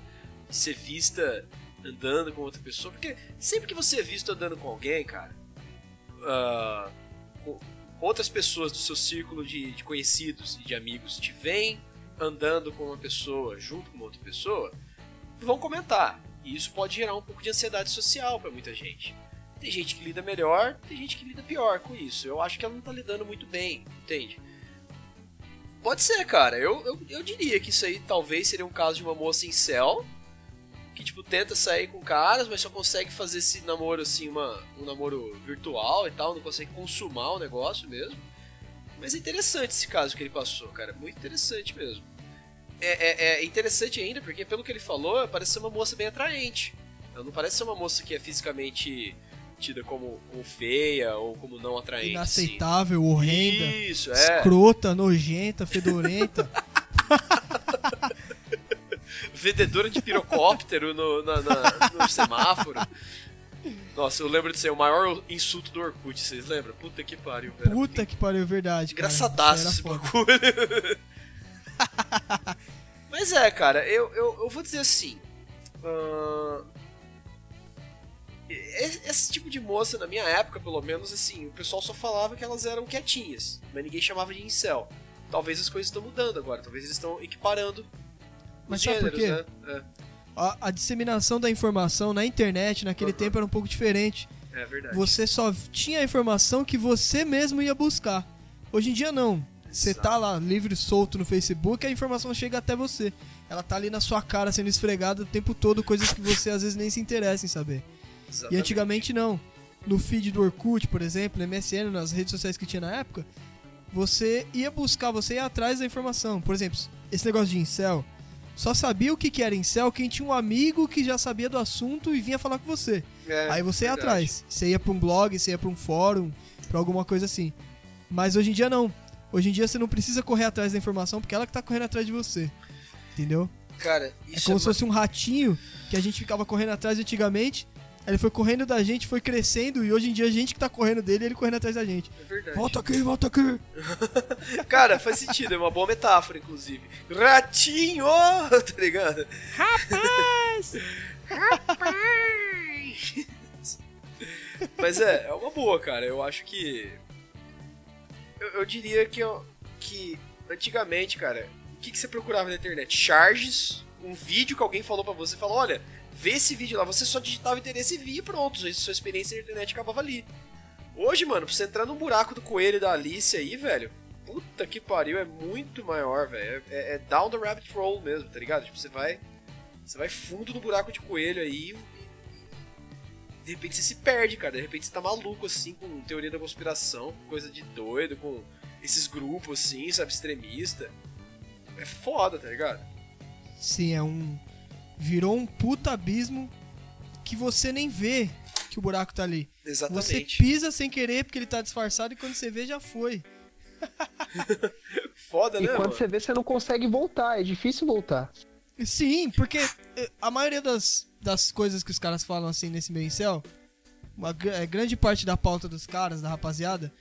de ser vista andando com outra pessoa. Porque sempre que você é visto andando com alguém, cara, ah, com outras pessoas do seu círculo de, de conhecidos e de amigos te veem andando com uma pessoa junto com outra pessoa, vão comentar. E isso pode gerar um pouco de ansiedade social pra muita gente. Tem gente que lida melhor, tem gente que lida pior com isso. Eu acho que ela não tá lidando muito bem, entende? Pode ser, cara. Eu, eu, eu diria que isso aí talvez seria um caso de uma moça em céu que, tipo, tenta sair com caras, mas só consegue fazer esse namoro, assim, uma, um namoro virtual e tal, não consegue consumar o negócio mesmo. Mas é interessante esse caso que ele passou, cara. Muito interessante mesmo. É, é, é interessante ainda porque, pelo que ele falou, parece ser uma moça bem atraente. Ela não parece ser uma moça que é fisicamente tida como, como feia ou como não atraente. assim. Inaceitável, horrenda, Isso, é. escrota, nojenta, fedorenta. [laughs] Vendedora de pirocóptero no, na- na- no semáforo. Nossa, eu lembro disso aí, o maior insulto do Orkut, vocês lembram? Puta que pariu, velho. Puta que pariu, verdade. cara. Engraçadaço esse foda. bagulho. [laughs] [laughs] Mas é, cara, eu, eu, eu vou dizer assim. ahn, e- esse tipo de moça, na minha época, pelo menos, assim, o pessoal só falava que elas eram quietinhas, mas ninguém chamava de incel. Talvez as coisas estão mudando agora, talvez eles estão equiparando Mas os sabe por gêneros, quê? né? A, a disseminação da informação na internet naquele Uhum. tempo era um pouco diferente. É, é verdade. Você só tinha a informação que você mesmo ia buscar. Hoje em dia não. Você tá lá livre, solto no Facebook, a informação chega até você. Ela tá ali na sua cara sendo esfregada o tempo todo, coisas que você às vezes nem se interessa em saber. E Exatamente. antigamente não. No feed do Orkut, por exemplo, no MSN, nas redes sociais que tinha na época, você ia buscar, você ia atrás da informação. Por exemplo, esse negócio de incel, só sabia o que que era incel quem tinha um amigo que já sabia do assunto e vinha falar com você. É, Aí você ia verdade. atrás. Você ia pra um blog, você ia pra um fórum, pra alguma coisa assim. Mas hoje em dia não. Hoje em dia você não precisa correr atrás da informação porque ela que tá correndo atrás de você. Entendeu? Cara, É isso como é se fosse um ratinho que a gente ficava correndo atrás antigamente. Ele foi correndo da gente, foi crescendo e hoje em dia a gente que tá correndo dele e ele correndo atrás da gente. É verdade. Volta aqui, volta aqui. [laughs] Cara, faz sentido, é uma boa metáfora, inclusive. Ratinho! [laughs] Tá ligado? Rapaz! [laughs] Mas é, é uma boa, cara. Eu acho que. Eu, eu diria que, eu- que antigamente, cara, o que, que você procurava na internet? Charges, um vídeo que alguém falou pra você, falou, olha, vê esse vídeo lá, você só digitava interesse e via pronto, sua- experiência na internet acabava ali. Hoje, mano, pra você entrar num buraco do coelho da Alice aí, velho, puta que pariu, é muito maior, velho. É, é down the rabbit hole mesmo, tá ligado? Tipo, você vai. Você vai fundo no buraco de coelho aí. De repente você se perde, cara. De repente você tá maluco, assim, com teoria da conspiração, com coisa de doido, com esses grupos, assim, sabe, extremista. É foda, tá ligado? Sim, é um. Virou um puta abismo que você nem vê que o buraco tá ali. Você Exatamente. pisa sem querer porque ele tá disfarçado e quando você vê já foi. [laughs] Foda, E né, quando mano? você vê, você não consegue voltar, é difícil voltar. Sim, porque eh, a maioria das, das coisas que os caras falam assim nesse meio céu, uma eh, grande parte da pauta dos caras, da rapaziada,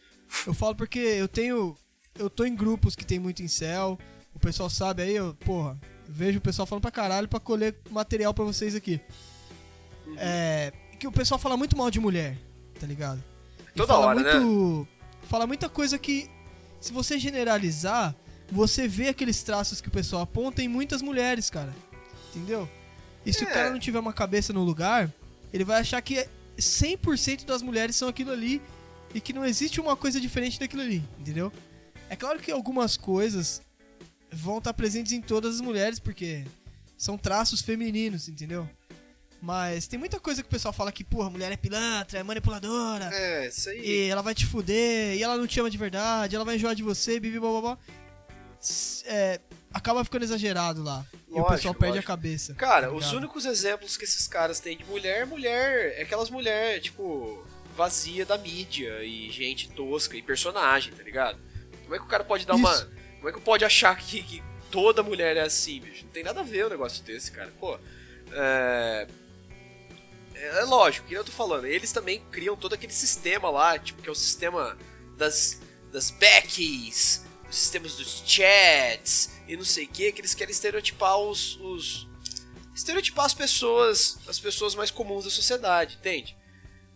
eu falo porque eu tenho. Eu tô em grupos que tem muito incel, o pessoal sabe aí, eu, porra, eu vejo o pessoal falando pra caralho pra colher material pra vocês aqui. Uhum. É. Que o pessoal fala muito mal de mulher, tá ligado? E Toda fala hora, né? muito, Fala muita coisa que, se você generalizar, você vê aqueles traços que o pessoal aponta em muitas mulheres, cara. entendeu? E se É. o cara não tiver uma cabeça no lugar, ele vai achar que 100% das mulheres são aquilo ali e que não existe uma coisa diferente daquilo ali, entendeu? É claro que algumas coisas vão estar presentes em todas as mulheres, porque são traços femininos, entendeu? Mas tem muita coisa que o pessoal fala que, porra, mulher é pilantra, é manipuladora, É, isso aí. e ela vai te fuder, e ela não te ama de verdade, ela vai enjoar de você, bibi, blá, blá, blá. É, acaba ficando exagerado lá. e o Lógico, pessoal perde lógico. a cabeça. Cara, tá os únicos exemplos que esses caras têm de mulher, mulher, é aquelas mulher, tipo, vazia da mídia e gente tosca e personagem, tá ligado? Como é que o cara pode dar uma. Isso. Como é que pode achar que, que toda mulher é assim, bicho? Não tem nada a ver o negócio desse, cara. Pô, é. É lógico, que eu tô falando, eles também criam todo aquele sistema lá, tipo, que é o sistema das, das Beckys, os sistemas dos chats e não sei o que, que eles querem estereotipar os, os. estereotipar as pessoas. as pessoas mais comuns da sociedade, entende?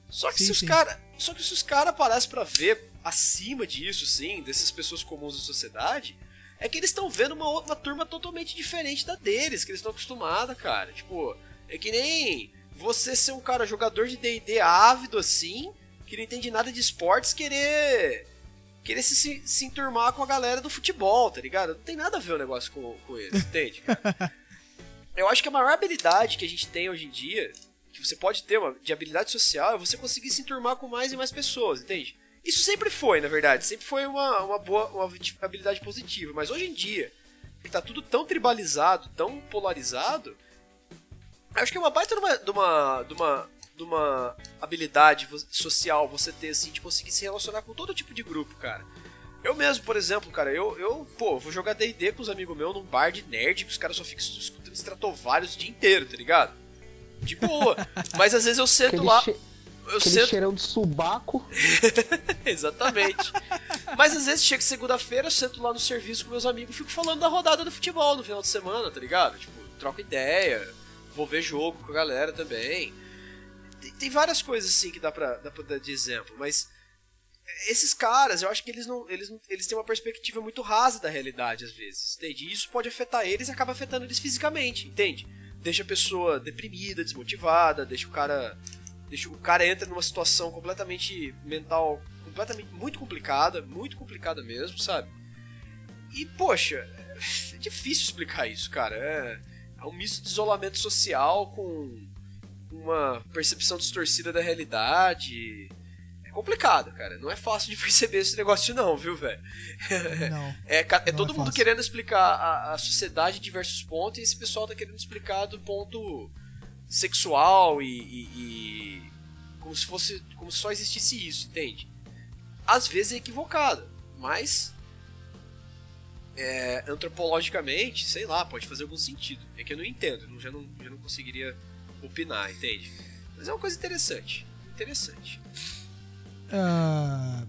Só que Sim, se os sim. cara. Só que se os caras parassem pra ver acima disso, sim, dessas pessoas comuns da sociedade, é que eles estão vendo uma, outra- uma turma totalmente diferente da deles, que eles estão acostumados, cara. Tipo, é que nem você ser um cara jogador de D&D ávido assim, que não entende nada de esportes, querer querer se, se, se enturmar com a galera do futebol, tá ligado? Não tem nada a ver o negócio com, com eles, entende? cara? [laughs] Eu acho que a maior habilidade que a gente tem hoje em dia, que você pode ter uma, de habilidade social, é você conseguir se enturmar com mais e mais pessoas, entende? Isso sempre foi, na verdade, sempre foi uma, uma boa uma habilidade positiva, mas hoje em dia, que tá tudo tão tribalizado, tão polarizado, acho que é uma baita de uma, de uma, de uma, de uma habilidade social você ter, assim, de conseguir se relacionar com todo tipo de grupo, cara. Eu mesmo, por exemplo, cara, eu, eu pô, vou jogar D&D com os amigos meus num bar de nerd que os caras só ficam escutando Stratovarius o dia inteiro, tá ligado? De boa. [laughs] Mas às vezes eu sento Aquele, lá, che- eu aquele sento... cheirão de subaco. [laughs] Exatamente. Mas às vezes chega segunda-feira, eu sento lá no serviço com meus amigos e fico falando da rodada do futebol no final de semana, tá ligado? Tipo, troco ideia, vou ver jogo com a galera também. Tem, tem várias coisas assim que dá pra, dar de exemplo, mas esses caras, eu acho que eles não, eles não, eles têm uma perspectiva muito rasa da realidade às vezes, entende? E isso pode afetar eles e acaba afetando eles fisicamente, entende? Deixa a pessoa deprimida, desmotivada, deixa o cara deixa o cara entra numa situação completamente mental, completamente muito complicada, muito complicada mesmo, sabe? E poxa, é difícil explicar isso, cara. É, é um misto de isolamento social com uma percepção distorcida da realidade. É complicado, cara. Não é fácil de [laughs] perceber esse negócio, não, viu, velho? Não. É, é Não todo é mundo fácil. querendo explicar a, a sociedade de diversos pontos e esse pessoal tá querendo explicar do ponto sexual e, e- e como se fosse como se só existisse isso, entende? Às vezes é equivocado, mas é, antropologicamente, sei lá, pode fazer algum sentido. É que eu não entendo, eu já não, já não conseguiria opinar, entende? Mas é uma coisa interessante, interessante. Ah,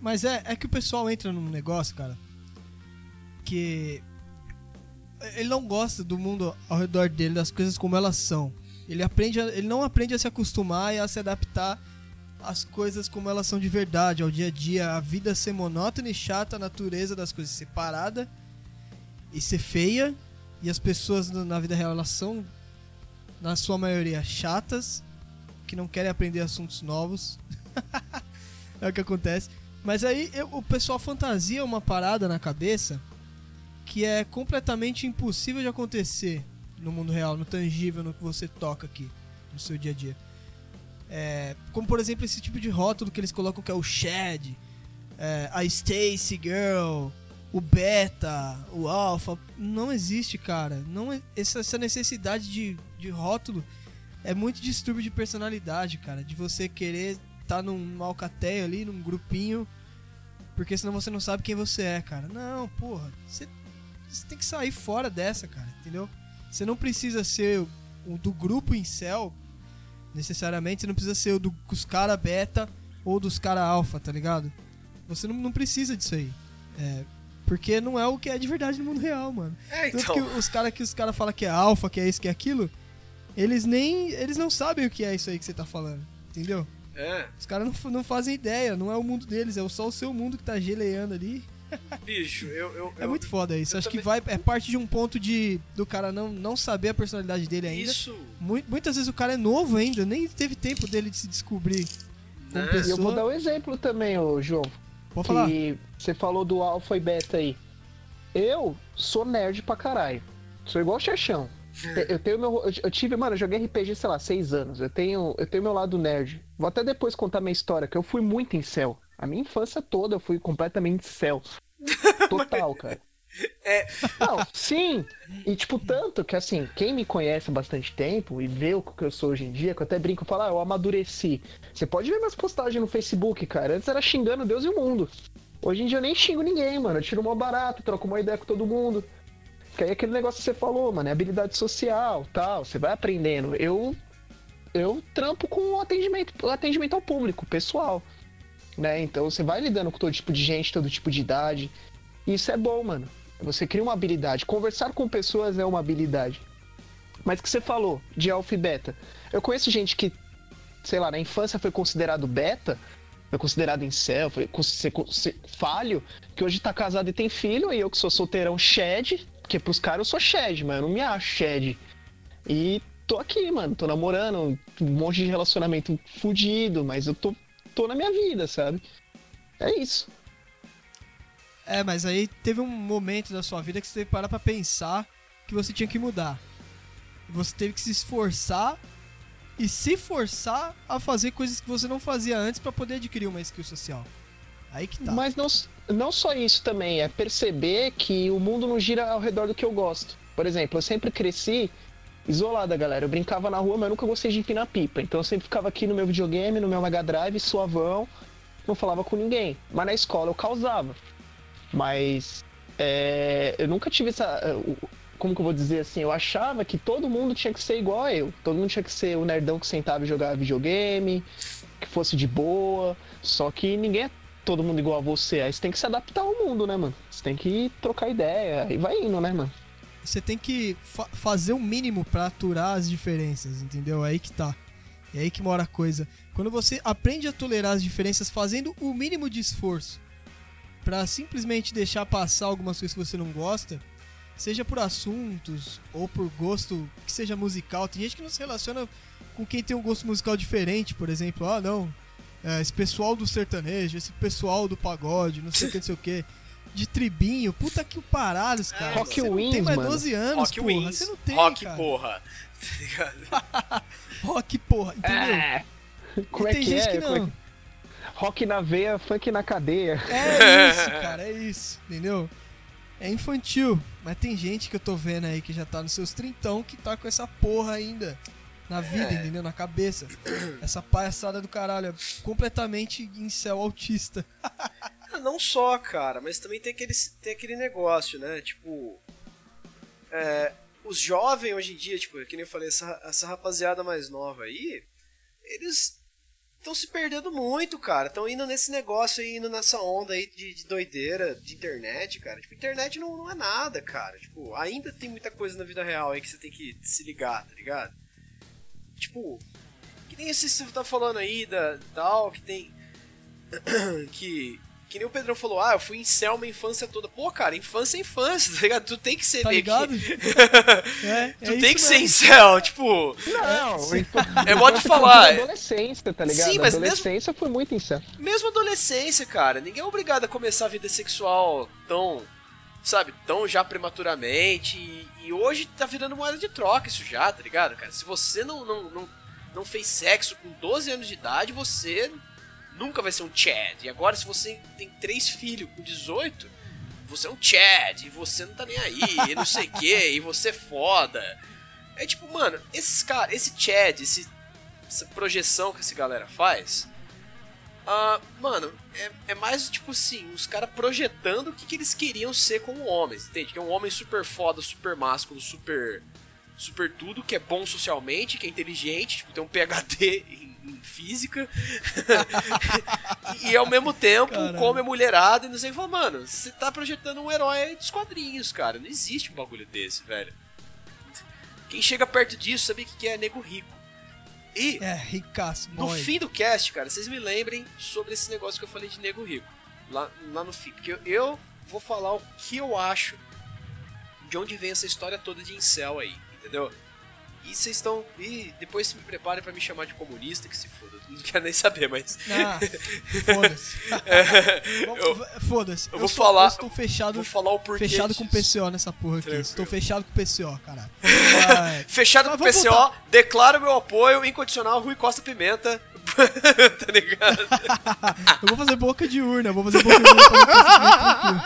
mas é, é que o pessoal entra num negócio, cara, que ele não gosta do mundo ao redor dele, das coisas como elas são. Ele aprende, a- ele não aprende a se acostumar e a se adaptar às coisas como elas são de verdade, ao dia a dia, a vida ser monótona e chata, a natureza das coisas ser parada e ser feia, e as pessoas na vida real elas são na sua maioria chatas, que não querem aprender assuntos novos. [laughs] é o que acontece. Mas aí eu- o pessoal fantasia uma parada na cabeça que é completamente impossível de acontecer no mundo real, no tangível, no que você toca aqui, no seu dia a dia. É, como por exemplo esse tipo de rótulo que eles colocam que é o Shed, é, a Stacy Girl, o Beta, o Alpha. Não existe, cara. Não é- essa, essa necessidade de, de rótulo é muito distúrbio de personalidade, cara. De você querer estar num alcateio ali, num grupinho, porque senão você não sabe quem você é, cara. Não, porra. Você, você tem que sair fora dessa, cara, entendeu? Você não precisa ser o, o do grupo em céu, necessariamente. Você não precisa ser o do- dos cara beta ou dos cara alfa, tá ligado? Você não, não precisa disso aí. É, porque não é o que é de verdade no mundo real, mano. É, Tanto então. que os caras que os cara falam que é alfa, que é isso, que é aquilo, eles nem. Eles não sabem o que é isso aí que você tá falando. Entendeu? É. Os caras não, não fazem ideia, não é o mundo deles, é só o seu mundo que tá geleando ali. [laughs] Bicho, eu. eu É eu- muito foda isso. Acho que também- vai. É parte de um ponto de do cara não, não saber a personalidade dele ainda. Isso. Mu- Muitas vezes o cara é novo ainda, nem teve tempo dele de se descobrir como Né? E eu pessoa. vou dar um exemplo também, ô João. Pode falar. que você falou do alfa e beta aí. Eu sou nerd pra caralho. Sou igual o Xerxão. Te- Eu tenho meu. eu- Eu tive, mano, eu joguei RPG, sei lá, seis anos. Eu tenho, eu tenho meu lado nerd. Vou até depois contar minha história, que eu fui muito em céu. A minha infância toda eu fui completamente céu. [laughs] Total, cara. É. Não, sim. E tipo, tanto que assim, quem me conhece há bastante tempo e vê o que eu sou hoje em dia, que eu até brinco e falo, ah, eu amadureci. Você pode ver minhas postagens no Facebook, cara. Antes era xingando Deus e o mundo. Hoje em dia eu nem xingo ninguém, mano. Eu tiro uma barato, troco uma ideia com todo mundo. Que aí é aquele negócio que você falou, mano, é habilidade social, tal, você vai aprendendo. Eu eu trampo com o atendimento, o atendimento ao público, pessoal, né? Então você vai lidando com todo tipo de gente, todo tipo de idade. Isso é bom, mano. Você cria uma habilidade. Conversar com pessoas é uma habilidade. Mas que você falou de alfa e beta. Eu conheço gente que, sei lá, na infância foi considerado beta, foi considerado foi ser con- ser falho, que hoje tá casado e tem filho, e eu que sou solteirão shed, porque pros caras eu sou shed, mas eu não me acho shed. E tô aqui, mano, tô namorando, um monte de relacionamento fudido, mas eu tô, tô na minha vida, sabe? É isso. É, mas aí teve um momento da sua vida que você teve que parar pra pensar que você tinha que mudar. Você teve que se esforçar e se forçar a fazer coisas que você não fazia antes pra poder adquirir uma skill social. Aí que tá. Mas não, não só isso também, é perceber que o mundo não gira ao redor do que eu gosto. Por exemplo, eu sempre cresci isolada, galera. Eu brincava na rua, mas eu nunca gostei de empinar pipa. Então eu sempre ficava aqui no meu videogame, no meu Mega Drive, suavão, não falava com ninguém. Mas na escola eu causava. Mas é, eu nunca tive essa. Como que eu vou dizer assim? Eu achava que todo mundo tinha que ser igual a eu. Todo mundo tinha que ser o nerdão que sentava e jogava videogame, que fosse de boa. Só que ninguém é todo mundo igual a você. Aí você tem que se adaptar ao mundo, né, mano? Você tem que trocar ideia. E vai indo, né, mano? Você tem que fa- fazer o mínimo pra aturar as diferenças, entendeu? É aí que tá. É aí que mora a coisa. Quando você aprende a tolerar as diferenças fazendo o mínimo de esforço pra simplesmente deixar passar algumas coisas que você não gosta, seja por assuntos ou por gosto que seja musical. Tem gente que não se relaciona com quem tem um gosto musical diferente, por exemplo. Ah, não. é, esse pessoal do sertanejo, esse pessoal do pagode, não sei o que, não sei o que. De tribinho, puta que o paralhos, cara. Rock Você não tem Wings, mais mano. 12 anos, Rock porra. Wins. Você não tem, rock, cara. porra. Tá [laughs] ligado? Rock, porra. Entendeu? É. Como E é tem que gente é? que Como é não. Rock na veia, funk na cadeia. É isso, [laughs] cara, é isso, entendeu? É infantil, mas tem gente que eu tô vendo aí que já tá nos seus trintão que tá com essa porra ainda na vida, É. entendeu? Na cabeça. Essa palhaçada do caralho, é completamente em céu autista. [laughs] Não só, cara, mas também tem aquele, tem aquele negócio, né? Tipo. é, os jovens hoje em dia, tipo, que nem eu falei, essa, essa rapaziada mais nova aí, eles estão se perdendo muito, cara. Estão indo nesse negócio aí, indo nessa onda aí de, de doideira de internet, cara. Tipo, internet não, não é nada, cara. Tipo, ainda tem muita coisa na vida real aí que você tem que se ligar, tá ligado? Tipo, que nem esse que você tá falando aí da tal, que tem. [clears throat] que. Que nem o Pedrão falou, ah, eu fui em céu minha infância toda. Pô, cara, infância é infância, [laughs] tá ligado? Tu tem que ser Tá meio ligado? que. [laughs] É, tu é tem que isso ser em mesmo. céu, tipo. Não, [laughs] É modo de falar. Adolescência, tá ligado? Sim, mas mesmo- Adolescência foi muito incerto. Mesmo adolescência, cara, ninguém é obrigado a começar a vida sexual tão, sabe, tão já prematuramente. E, e hoje tá virando moeda de troca isso já, tá ligado, cara? Se você não, não, não, não fez sexo com 12 anos de idade, você nunca vai ser um Chad. E agora, se você tem três filhos com 18, você é um Chad, e você não tá nem aí, e não sei o que, e você é foda. É tipo, mano, esses caras, esse Chad, esse, essa projeção que essa galera faz. Ah, mano, é, é mais tipo assim, os caras projetando o que, que eles queriam ser como homens, entende? Que é um homem super foda, super másculo, super. super tudo, que é bom socialmente, que é inteligente, tipo, tem um PhD física. [laughs] e, e ao mesmo tempo Caralho. come a mulherada e não sei o que. Fala, mano, você tá projetando um herói dos quadrinhos, cara. Não existe um bagulho desse, velho. Quem chega perto disso sabe o que que é nego rico. E É, ricaço, no boy. fim do cast, cara, vocês me lembrem sobre esse negócio que eu falei de nego rico. Lá, lá no fim. Porque eu, eu vou falar o que eu acho de onde vem essa história toda de incel aí, entendeu? E vocês estão. E depois se me preparem para me chamar de comunista, que se foda. Não quero nem saber, mas. Ah, foda-se. [laughs] eu- Foda-se. eu vou sou- falar- Eu estou fechado, Vou falar o porquê. fechado com disso. PCO nessa porra aqui. Tranquilo. Estou fechado com PCO, caralho. [laughs] Vai. Fechado com PCO, voltar. declaro meu apoio incondicional a Rui Costa Pimenta. [laughs] tá ligado? Eu vou fazer boca de urna, eu vou fazer boca de urna.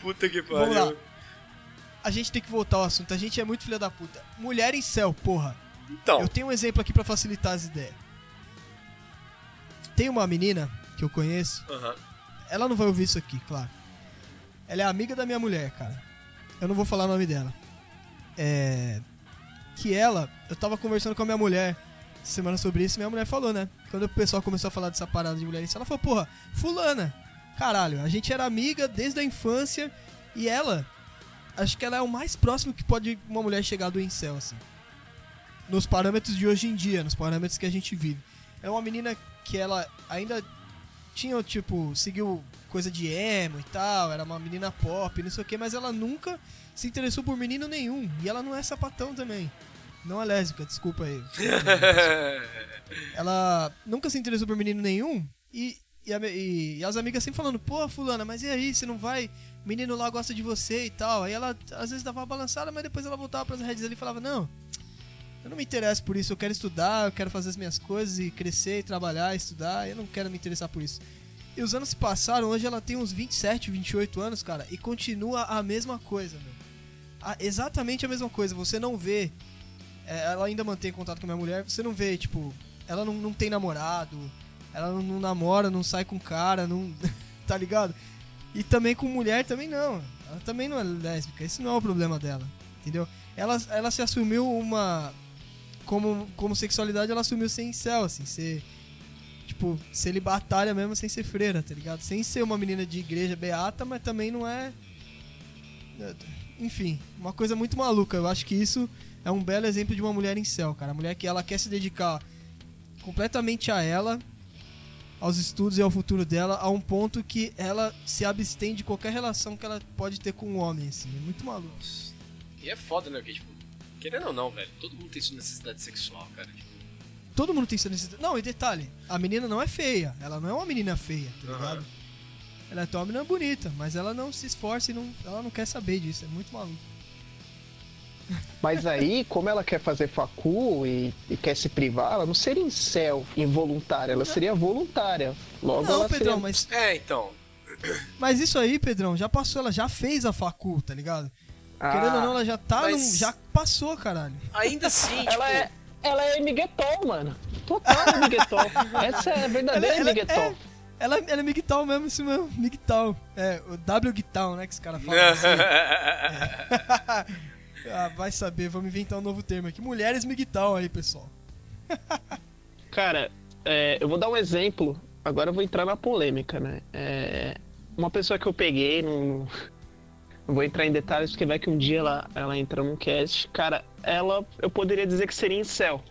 Puta que pariu. A gente tem que voltar ao assunto. A gente é muito filha da puta. Mulher em céu, porra. Então, Eu tenho um exemplo aqui pra facilitar as ideias. Tem uma menina que eu conheço. Ela não vai ouvir isso aqui, claro. Ela é amiga da minha mulher, cara. Eu não vou falar o nome dela. É. Que ela. Eu tava conversando com a minha mulher semana sobre isso minha mulher falou, né? Quando o pessoal começou a falar dessa parada de mulher em céu, ela falou, porra, Fulana. Caralho, a gente era amiga desde a infância e ela. Acho que ela é o mais próximo que pode uma mulher chegar do incel, assim. Nos parâmetros de hoje em dia, nos parâmetros que a gente vive. É uma menina que ela ainda tinha, tipo, seguiu coisa de emo e tal, era uma menina pop, não sei o que, mas ela nunca se interessou por menino nenhum. E ela não é sapatão também. Não é lésbica, desculpa aí. [laughs] ela nunca se interessou por menino nenhum e, e, a- e- e as amigas sempre falando, pô, fulana, mas e aí, você não vai? O menino lá gosta de você e tal. Aí ela às vezes dava uma balançada, mas depois ela voltava pras redes ali e falava, não, eu não me interesso por isso, eu quero estudar, eu quero fazer as minhas coisas e crescer, trabalhar, estudar, eu não quero me interessar por isso. E os anos se passaram, hoje ela tem uns 27, 28 anos, cara, e continua a mesma coisa, meu. A- exatamente a mesma coisa, você não vê. é, ela ainda mantém contato com a minha mulher, você não vê, tipo, ela não, não tem namorado, ela não, não namora, não sai com cara, não. [laughs] tá ligado? E também com mulher também não. Ela também não é lésbica, esse não é o problema dela, entendeu? Ela, ela se assumiu uma. Como, como sexualidade, ela assumiu ser incel, assim, ser. Tipo, celibatária mesmo sem ser freira, tá ligado? Sem ser uma menina de igreja beata, mas também não é. Enfim, uma coisa muito maluca. Eu acho que isso é um belo exemplo de uma mulher em céu, cara. A mulher que ela quer se dedicar completamente a ela, aos estudos e ao futuro dela, a um ponto que ela se abstém de qualquer relação que ela pode ter com o homem, assim. É muito maluco. E é foda, né? Porque, tipo, querendo ou não, velho, todo mundo tem sua necessidade sexual, cara. Tipo, Todo mundo tem sua necessidade. Não, e detalhe, a menina não é feia. Ela não é uma menina feia, tá Aham. ligado? Ela é uma menina bonita, mas ela não se esforça e não, ela não quer saber disso. É muito maluco. Mas aí, como ela quer fazer facu e, e quer se privar, ela não seria incel involuntária, ela seria voluntária. Logo não, ela Pedrão, seria... mas, é, então. mas isso aí, Pedrão, já passou. Ela já fez a facu, tá ligado? Ah, Querendo ou não, ela já tá mas- num- Já passou, caralho. Ainda assim, [laughs] tipo. Ela é, ela é miguetol, mano. Total miguetol. [laughs] Essa é a verdadeira Ela- ela- miguetol. é- Ela, ela é migtal mesmo, isso mesmo. Migtal. É, o W Guital, né? Que os caras falam [laughs] assim. Ah, vai saber, vamos inventar um novo termo aqui. Mulheres migtal aí, pessoal. [laughs] Cara, é, eu vou dar um exemplo. Agora eu vou entrar na polêmica, né? É, uma pessoa que eu peguei, não, não vou entrar em detalhes porque vai que um dia ela, ela entra num cast. Cara, ela eu poderia dizer que seria incel.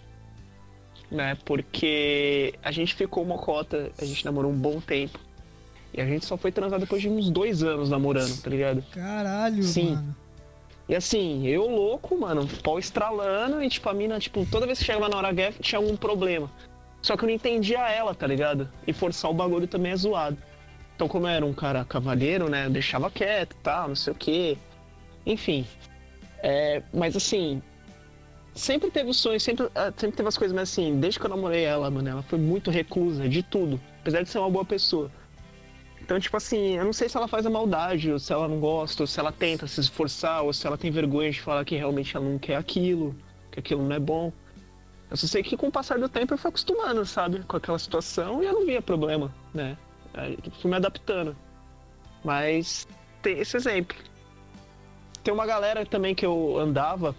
Né? Porque a gente ficou uma cota, a gente namorou um bom tempo. E a gente só foi transar depois de uns dois anos namorando, tá ligado? Caralho, Sim. mano. E assim, eu louco, mano, pau estralando e tipo, a mina, tipo, toda vez que chegava na hora H tinha algum problema. Só que eu não entendia ela, tá ligado? E forçar o bagulho também é zoado. Então, como eu era um cara cavalheiro, né, eu deixava quieto e tal, não sei o quê. Enfim. É, mas assim, sempre teve o sonho, sempre, ah, sempre teve as coisas, mas assim, desde que eu namorei ela, mano, ela foi muito recusa de tudo. Apesar de ser uma boa pessoa. Então, tipo assim, eu não sei se ela faz a maldade, ou se ela não gosta, ou se ela tenta se esforçar, ou se ela tem vergonha de falar que realmente ela não quer aquilo, que aquilo não é bom. Eu só sei que com o passar do tempo eu fui acostumando, sabe, com aquela situação e eu não via problema, né? Eu fui me adaptando. Mas tem esse exemplo. Tem uma galera também que eu andava,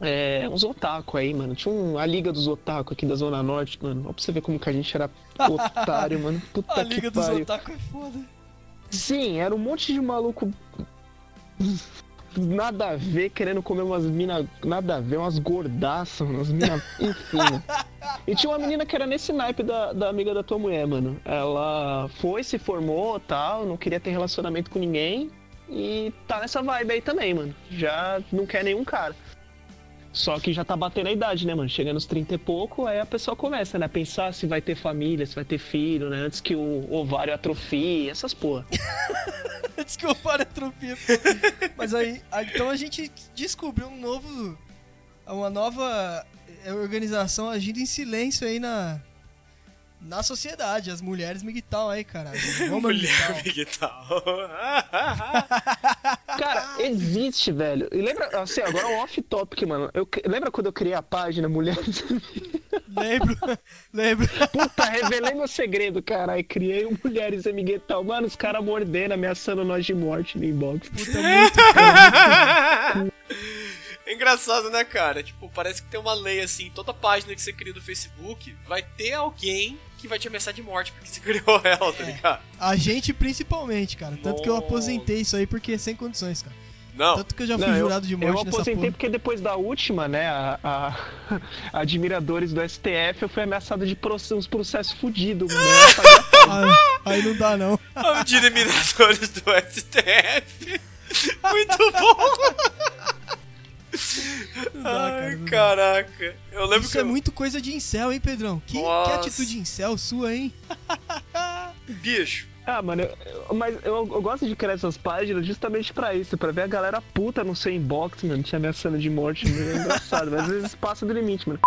é, uns otaku aí, mano. Tinha um, a Liga dos Otaku aqui da Zona Norte, mano. Ó pra você ver como que a gente era otário, mano. [laughs] Puta A que Liga dos pariu. Otaku é foda. Sim, era um monte de maluco. Nada a ver, querendo comer umas minas. Nada a ver, umas gordaças, umas minas. [laughs] Enfim. né? E tinha uma menina que era nesse naipe da, da amiga da tua mulher, mano. Ela foi, se formou tal, não queria ter relacionamento com ninguém. E tá nessa vibe aí também, mano. Já não quer nenhum cara. Só que já tá batendo a idade, né, mano? Chegando nos 30 e pouco, aí a pessoa começa, né? A pensar se vai ter família, se vai ter filho, né? Antes que o ovário atrofie, essas porra. [laughs] Antes que o ovário atrofie. Mas aí, aí, então a gente descobriu um novo. Uma nova é, organização agindo em silêncio aí na, na sociedade. As mulheres migtal aí, caralho. [laughs] Mulher migtal. Cara, existe, velho. E lembra, assim, agora um off-topic, mano. Eu, lembra quando eu criei a página Mulheres [laughs] Lembro, lembro. Puta, revelei meu segredo, caralho. Criei um Mulheres Miguetal. Mano, os caras mordendo, ameaçando nós de morte no inbox. Puta, muito [laughs] cara. É engraçado, né, cara? Tipo, parece que tem uma lei assim, toda página que você cria do Facebook vai ter alguém que vai te ameaçar de morte porque você [laughs] criou ela, tá ligado? A gente principalmente, cara. Tanto que eu aposentei isso aí porque é sem condições, cara. Não. Tanto que eu já fui não, jurado de morte Eu aposentei porque depois da última, né, a, a, a [laughs] admiradores do STF, eu fui ameaçado de processo, uns processos fudidos. Né, aí, aí não dá, não. Admiradores do STF. [laughs] Muito bom. Dá, Ai, caraca. Eu lembro Isso que. é muito coisa de incel, hein, Pedrão? Que, que atitude incel sua, hein? [laughs] Bicho. Ah, mano, eu, mas eu, eu, gosto de criar essas páginas justamente pra isso, pra ver a galera puta no seu inbox, mano, te ameaçando de morte. É engraçado, mas às vezes passa do limite, mano.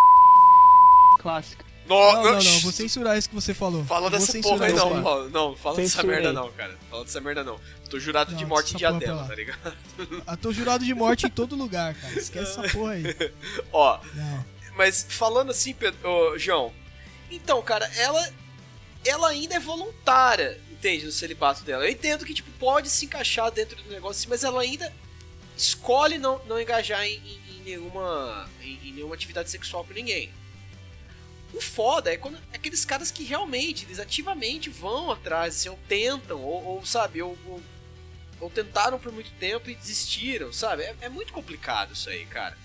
[laughs] Clássica. No, não, não, não, vou censurar isso que você falou. Fala dessa porra aí não, não, não, fala dessa merda não, cara. Fala dessa merda não. Tô jurado não, de morte em diadema, tá ligado? Ah, tô jurado de morte em todo lugar, cara. Esquece essa porra aí. [laughs] Ó, não. mas falando assim, Pedro, oh, João, então, cara, ela ela ainda é voluntária, entende, no celibato dela. Eu entendo que, tipo, pode se encaixar dentro do negócio, mas ela ainda escolhe não, não engajar em, em, em nenhuma, em, em nenhuma atividade sexual com ninguém. O foda é quando aqueles caras que realmente, eles ativamente vão atrás, assim, ou tentam, ou, ou sabe, ou, ou, ou, tentaram por muito tempo e desistiram, sabe? É, é, muito complicado isso aí, cara.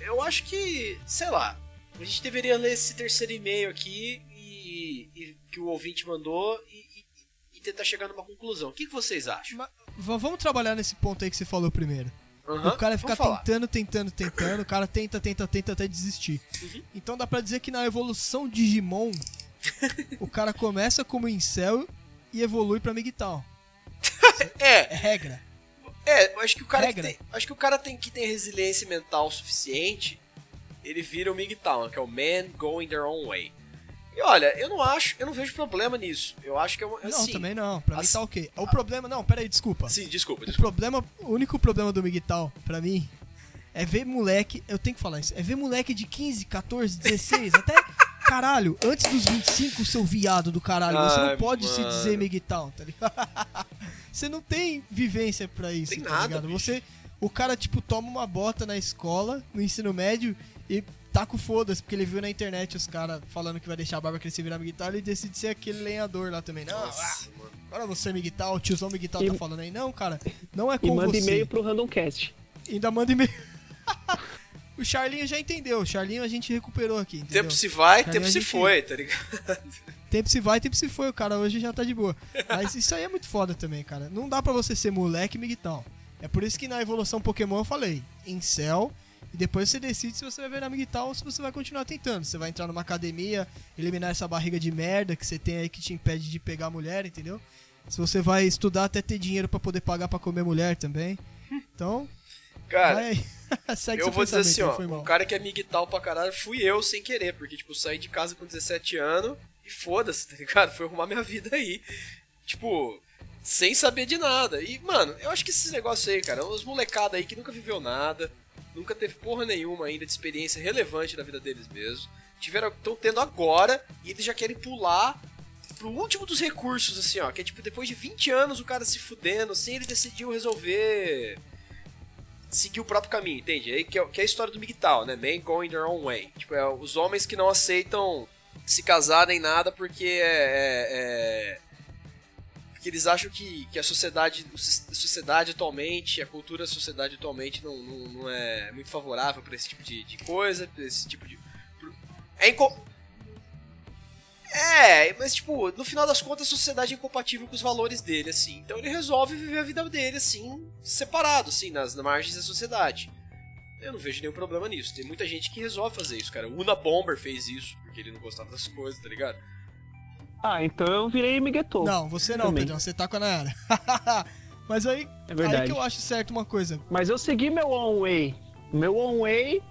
Eu acho que, sei lá, a gente deveria ler esse terceiro e-mail aqui e, e que o ouvinte mandou e, e, e, tentar chegar numa conclusão. O que, que vocês acham? Mas, vamos trabalhar nesse ponto aí que você falou primeiro. Uhum, o cara fica tentando, tentando, tentando, o cara tenta, tenta, tenta até desistir. Uhum. Então dá pra dizer que na evolução Digimon, [laughs] o cara começa como incel e evolui pra Migtal. é. É regra. É, acho que o cara que tem, acho que o cara tem que ter resiliência mental suficiente, ele vira o Migtal, que é o man going their own way. E olha, eu não acho, eu não vejo problema nisso. Eu acho que é uma. Assim, não, também não. Pra assim, mim tá ok. O problema. Não, peraí, desculpa. Sim, desculpa, desculpa. O, problema, o único problema do Miguel, pra mim, é ver moleque. Eu tenho que falar isso. É ver moleque de 15, 14, 16, até. Caralho, antes dos 25, seu viado do caralho, Ai, você não pode mano. se dizer Miguel, tá ligado? [laughs] você não tem vivência pra isso, tem tá nada, ligado? Bicho. Você. O cara, tipo, toma uma bota na escola, no ensino médio, e tá com foda-se, porque ele viu na internet os caras falando que vai deixar a barba crescer e virar Miguel e decide ser aquele lenhador lá também. Não, Nossa, ah, agora você é Miguel, o tiozão Miguel tá falando aí. Não, cara, não é com e manda você. e-mail pro Randomcast. Ainda manda e-mail. [laughs] o Charlinho já entendeu, o Charlinho a gente recuperou aqui, entendeu? Tempo se vai, Charlinho tempo se foi, tá ligado? Tempo se vai, tempo se foi, o cara hoje já tá de boa. Mas isso aí é muito foda também, cara. Não dá pra você ser moleque Miguel. É por isso que na evolução Pokémon eu falei, em céu e depois você decide se você vai virar Miguel ou se você vai continuar tentando. Você vai entrar numa academia, eliminar essa barriga de merda que você tem aí que te impede de pegar mulher, entendeu? Se você vai estudar até ter dinheiro para poder pagar para comer mulher também. Então. Cara, [laughs] eu vou dizer assim, ó, o cara que é miguel pra caralho fui eu sem querer, porque, tipo, saí de casa com 17 anos e foda-se, tá ligado? Foi arrumar minha vida aí. Tipo, sem saber de nada. E, mano, eu acho que esses negócios aí, cara, os molecada aí que nunca viveu nada, nunca teve porra nenhuma ainda de experiência relevante na vida deles mesmos. Tiveram, estão tendo agora e eles já querem pular pro último dos recursos, assim, ó. Que é tipo, depois de 20 anos o cara se fudendo, assim, ele decidiu resolver seguir o próprio caminho, entende? Aí que é, que é a história do Migtal, né? Men going their own way. Tipo, é os homens que não aceitam se casar nem nada porque é, é, é que eles acham que, que a sociedade a sociedade atualmente, a cultura da sociedade atualmente não, não, não é muito favorável para esse tipo de, de coisa, esse tipo de... É, inco, É, mas tipo, no final das contas a sociedade é incompatível com os valores dele, assim. Então ele resolve viver a vida dele, assim, separado, assim, nas, nas margens da sociedade. Eu não vejo nenhum problema nisso. Tem muita gente que resolve fazer isso, cara. O Una Bomber fez isso, porque ele não gostava das coisas, tá ligado? Ah, então eu virei Miguetô. Não, você não, Também. Pedrão, você tá com a Nayara. [laughs] Mas aí, É verdade. aí que eu acho certo uma coisa. Mas eu segui meu on way. Meu on way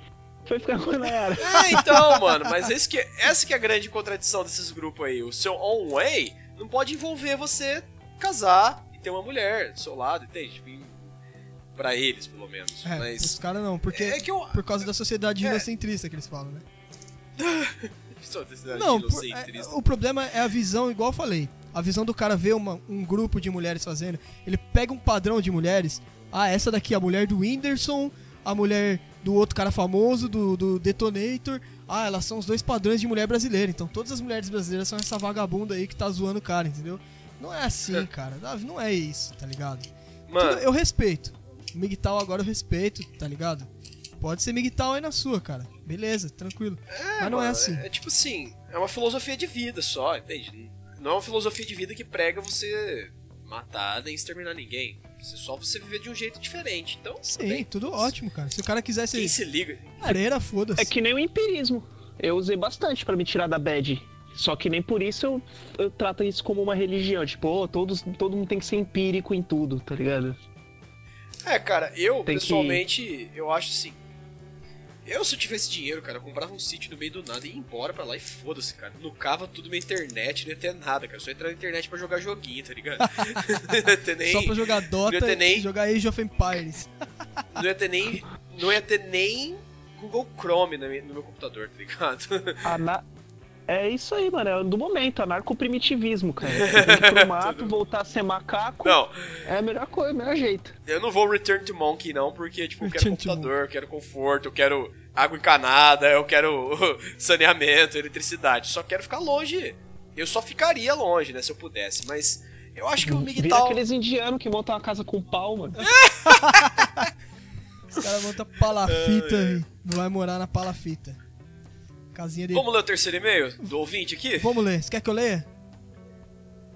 foi ficar com a Nayara. [laughs] É, então, mano, mas esse que, essa que é a grande contradição desses grupos aí. O seu on way não pode envolver você casar e ter uma mulher do seu lado, entende? Pra eles, pelo menos. É, os mas. caras não, porque É que eu. por causa da sociedade É. que eles falam, né? [laughs] Não, por- é, o problema é a visão, igual eu falei. A visão do cara ver uma- um grupo de mulheres fazendo. Ele pega um padrão de mulheres. Ah, essa daqui é a mulher do Whindersson, a mulher do outro cara famoso, do, do Detonator. Ah, elas são os dois padrões de mulher brasileira. Então todas as mulheres brasileiras são essa vagabunda aí que tá zoando o cara, entendeu? Não é assim, cara. Não é isso, tá ligado? Mano, Tudo- eu respeito. O Migtal agora eu respeito, tá ligado? Pode ser Migtal aí na sua, cara. Beleza, tranquilo. Mas não é assim. É, tipo assim, é uma filosofia de vida só, entende? Não é uma filosofia de vida que prega você matar nem exterminar ninguém. Você só você viver de um jeito diferente. Então, Sim, também, tudo ótimo, cara. Se o cara quisesse quem se liga? freira, foda-se. É que nem o empirismo. Eu usei bastante pra me tirar da bad. Só que nem por isso eu, eu trato isso como uma religião. Tipo, ô, todos, todo mundo tem que ser empírico em tudo, tá ligado? É, cara, eu, Tem que- pessoalmente, eu acho assim. Eu, se eu tivesse dinheiro, cara, eu comprava um sítio no meio do nada e ia embora pra lá e foda-se, cara. Nucava tudo na internet, não ia ter nada, cara. Só ia entrar na internet pra jogar joguinho, tá ligado? [laughs] não ia ter nem. Só pra jogar não Dota ia ter nem- e jogar Age of Empires. [laughs] Não ia ter nem. Não ia ter nem Google Chrome no meu, no meu computador, tá ligado? Ana... É isso aí, mano. É do momento, anarcoprimitivismo, cara. Você tem que ir pro [laughs] mato, voltar a ser macaco. Não, É a melhor coisa, o melhor jeito. eu não vou Return to Monkey, não, porque, tipo, eu quero Return computador, eu quero conforto, eu quero água encanada, eu quero [laughs] saneamento, eletricidade. Só quero ficar longe. Eu só ficaria longe, né, se eu pudesse. Mas eu acho que o Vira Miguel. aqueles indianos que montam uma casa com pau, mano. [laughs] Os caras montam palafita e não vai morar na palafita. Casinha de. Vamos ler o terceiro e-mail do ouvinte aqui? Vamos ler. Você quer que eu leia?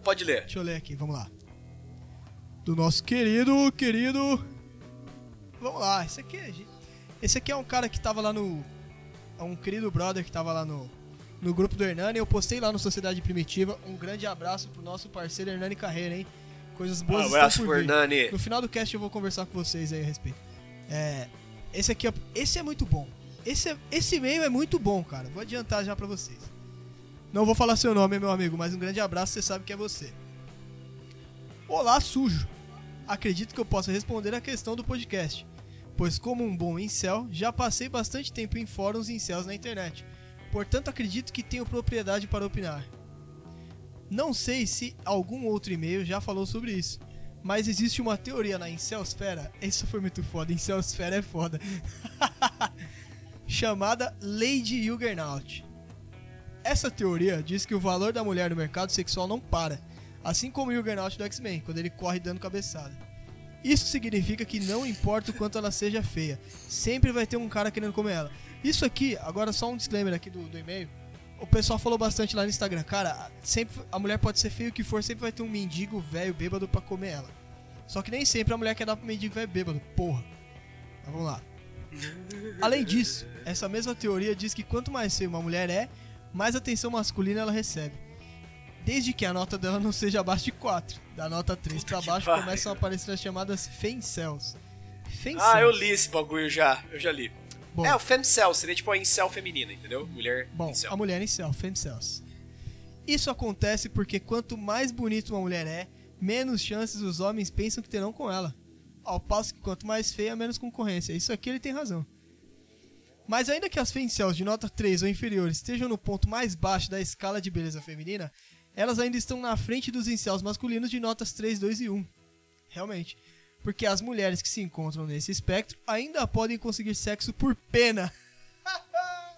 Pode ler. Deixa eu ler aqui, vamos lá. Do nosso querido, querido. Vamos lá, esse aqui é. Esse aqui é um cara que tava lá no. É um querido brother que tava lá no. No grupo do Hernani, eu postei lá no Sociedade Primitiva. Um grande abraço pro nosso parceiro Hernani Carreira, hein? Coisas boas estão Abraço por pro vir. Hernani. No final do cast eu vou conversar com vocês aí a respeito. É, esse aqui é, esse é muito bom. Esse, é- esse e-mail é muito bom, cara. Vou adiantar já pra vocês. Não vou falar seu nome, meu amigo, mas um grande abraço, você sabe que é você. Olá, sujo. Acredito que eu possa responder a questão do podcast, pois como um bom incel, já passei bastante tempo em fóruns incels na internet. Portanto, acredito que tenho propriedade para opinar. Não sei se algum outro e-mail já falou sobre isso, mas existe uma teoria na Incelsfera, isso foi muito foda, Incelsfera é foda, [laughs] chamada Lady Juggernaut. Essa teoria diz que o valor da mulher no mercado sexual não para, assim como o Juggernaut do X-Men, quando ele corre dando cabeçada. Isso significa que não importa o quanto ela seja feia, sempre vai ter um cara querendo comer ela. Isso aqui, agora só um disclaimer aqui do, do e-mail. O pessoal falou bastante lá no Instagram, cara, sempre a mulher pode ser feia o que for, sempre vai ter um mendigo velho bêbado pra comer ela. Só que nem sempre a mulher quer dar pro mendigo velho bêbado, porra. Mas vamos lá. Além disso, essa mesma teoria diz que quanto mais feia uma mulher é, mais atenção masculina ela recebe. Desde que a nota dela não seja abaixo de 4. Da nota 3 pra que baixo começam a aparecer as chamadas fencels. Fencels. Ah, eu li esse bagulho já. Eu já li. Bom, É, o femcel, seria tipo a incel feminina, entendeu? Mulher Bom, incel. a mulher céu, femcells. Isso acontece porque quanto mais bonita uma mulher é, menos chances os homens pensam que terão com ela. Ao passo que quanto mais feia, menos concorrência. Isso aqui ele tem razão. Mas ainda que as femcells de nota 3 ou inferior estejam no ponto mais baixo da escala de beleza feminina, elas ainda estão na frente dos incels masculinos de notas 3, 2 e 1. Realmente. Porque as mulheres que se encontram nesse espectro ainda podem conseguir sexo por pena.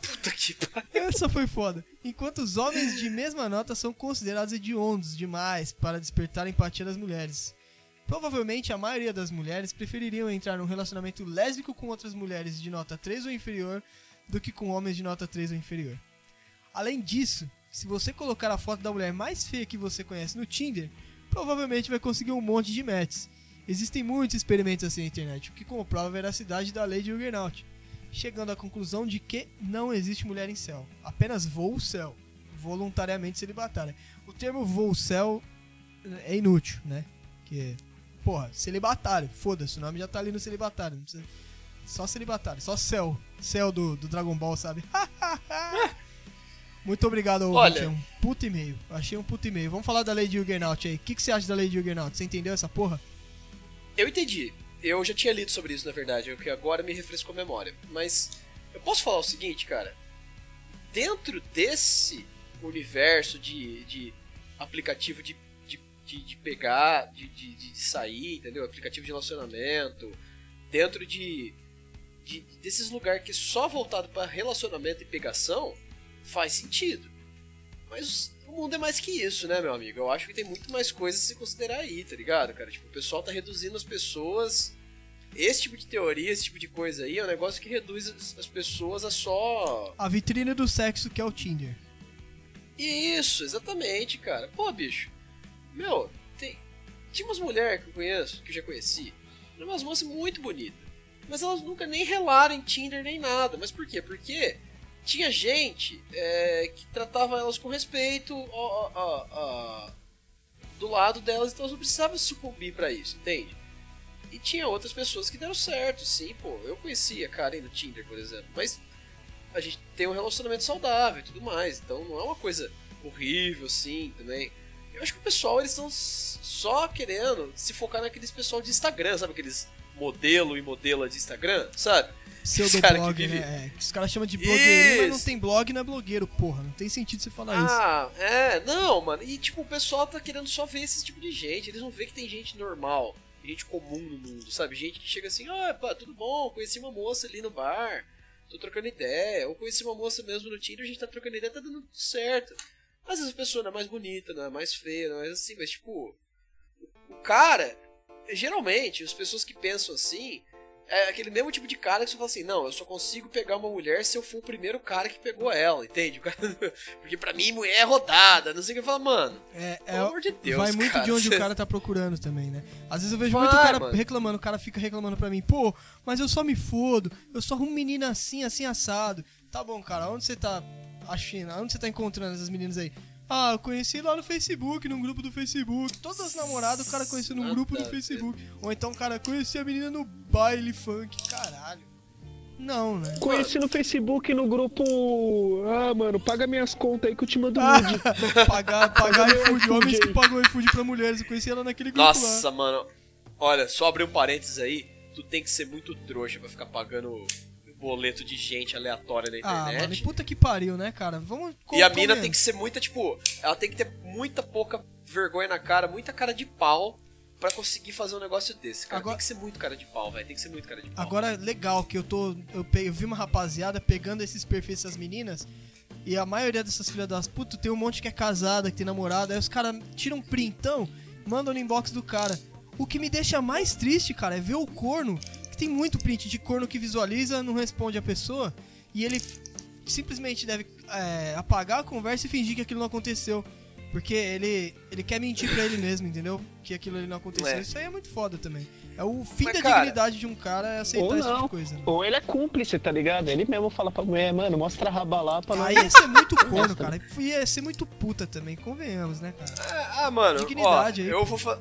Puta que pariu. Essa foi foda. Enquanto os homens de mesma nota são considerados hediondos demais para despertar a empatia das mulheres. Provavelmente a maioria das mulheres prefeririam entrar num relacionamento lésbico com outras mulheres de nota 3 ou inferior do que com homens de nota 3 ou inferior. Além disso, se você colocar a foto da mulher mais feia que você conhece no Tinder, provavelmente vai conseguir um monte de matches. Existem muitos experimentos assim na internet, o que comprova a veracidade da lei de Juggernaut, chegando à conclusão de que não existe mulher em céu, apenas voo céu, voluntariamente celibatária. O termo voo céu é inútil, né? Que, porra, celibatário, foda-se, o nome já tá ali no celibatário, não precisa... Só celibatário, só céu, céu do, do Dragon Ball, sabe? [laughs] Muito obrigado. Olha- É um puto e-mail. Achei um puto e-mail. Vamos falar da lei de Juggernaut aí. O que, que você acha da lei de Juggernaut? Você entendeu essa porra? Eu entendi. Eu já tinha lido sobre isso, na verdade, o que agora me refrescou a memória. Mas eu posso falar o seguinte, cara. Dentro desse universo de, de aplicativo de, de, de, pegar, de, de, de sair, entendeu? Aplicativo de relacionamento. Dentro de, de desses lugares que é só voltado para relacionamento e pegação, faz sentido. Mas o mundo é mais que isso, né, meu amigo? Eu acho que tem muito mais coisas a se considerar aí, tá ligado, cara? Tipo, o pessoal tá reduzindo as pessoas. Esse tipo de teoria, esse tipo de coisa aí, é um negócio que reduz as as pessoas a só. A vitrine do sexo que é o Tinder. Isso, exatamente, cara. Pô, bicho. Meu, tem. Tinha umas mulheres que eu conheço, que eu já conheci. Eram umas moças muito bonitas. Mas elas nunca nem relaram em Tinder nem nada. Mas por quê? Porque tinha gente é, que tratava elas com respeito ó, ó, ó, do lado delas, então elas não precisavam sucumbir pra isso, entende? E tinha outras pessoas que deram certo, sim, pô. Eu conhecia a Karen no Tinder, por exemplo. Mas a gente tem um relacionamento saudável e tudo mais. Então não é uma coisa horrível, assim, também. Eu acho que o pessoal, eles estão só querendo se focar naqueles pessoal de Instagram, sabe? Aqueles modelo e modela de Instagram, sabe? Pseudoblog, cara que vive- né? É, que os caras chamam de blogueirinho, mas não tem blog, não é blogueiro, porra. Não tem sentido você falar isso. Ah, é, não, mano. E tipo, o pessoal tá querendo só ver esse tipo de gente. Eles não vê que tem gente normal, gente comum no mundo, sabe? Gente que chega assim, ah, pá, tudo bom, conheci uma moça ali no bar, tô trocando ideia. Ou conheci uma moça mesmo no Tinder, a gente tá trocando ideia, tá dando tudo certo. Às vezes a pessoa não é mais bonita, não é mais feia, não é assim, mas tipo. O cara, geralmente, as pessoas que pensam assim. É aquele mesmo tipo de cara que você fala assim, não, eu só consigo pegar uma mulher se eu for o primeiro cara que pegou ela, entende? Cara- [laughs] porque pra mim mulher é rodada, não sei o que. Eu falo, mano, É, pelo é, amor de Deus, vai muito cara, de onde você- o cara tá procurando também, né? Às vezes eu vejo Vai, muito cara mano. reclamando, o cara fica reclamando pra mim, pô, mas eu só me fodo, eu só arrumo menina assim, assim, assado. Tá bom, cara, onde você tá achando, onde você tá encontrando essas meninas aí? Ah, eu conheci lá no Facebook, num grupo do Facebook. Todas as namoradas o cara conheceu num grupo a do. Facebook. Ou então, cara, conheci a menina no baile funk. Caralho. Não, né? Conheci no Facebook no grupo. Ah, mano, paga minhas contas aí que eu te mando Ah, nude. [laughs] pagar, pagar Paga iFood, homens que pagam iFood pra mulheres. Eu conheci ela naquele grupo lá. Nossa, mano. Olha, só abrir um parênteses aí, tu tem que ser muito trouxa pra ficar pagando boleto de gente aleatória na Ah, mano, e internet. puta que pariu, né, cara? Vamos e a mina tem que ser muita, tipo, ela tem que ter muita pouca vergonha na cara, muita cara de pau pra conseguir fazer um negócio desse, cara. Agora- Tem que ser muito cara de pau, velho. Tem que ser muito cara de pau. Agora, legal que eu tô. Eu, eu vi uma rapaziada pegando esses perfis dessas meninas. E a maioria dessas filhas das putas tem um monte que é casada, que tem namorada. Aí os caras tiram um printão, mandam no inbox do cara. O que me deixa mais triste, cara, é ver o corno. Tem muito print de corno que visualiza, não responde a pessoa. E ele simplesmente deve é, apagar a conversa e fingir que aquilo não aconteceu. Porque ele, ele quer mentir pra ele mesmo, entendeu? Que aquilo ali não aconteceu. É. Isso aí é muito foda também. É o fim Mas, da cara, dignidade de um cara é aceitar Ou esse tipo não. de coisa. né? Ou ele é cúmplice, tá ligado? Ele mesmo fala pra mulher, mano, mostra a raba lá pra Aí ia ser muito corno, cara. Ia ser muito puta também, convenhamos, né, cara? Ah, ah, mano, Dignidade ó, aí, eu vou fa...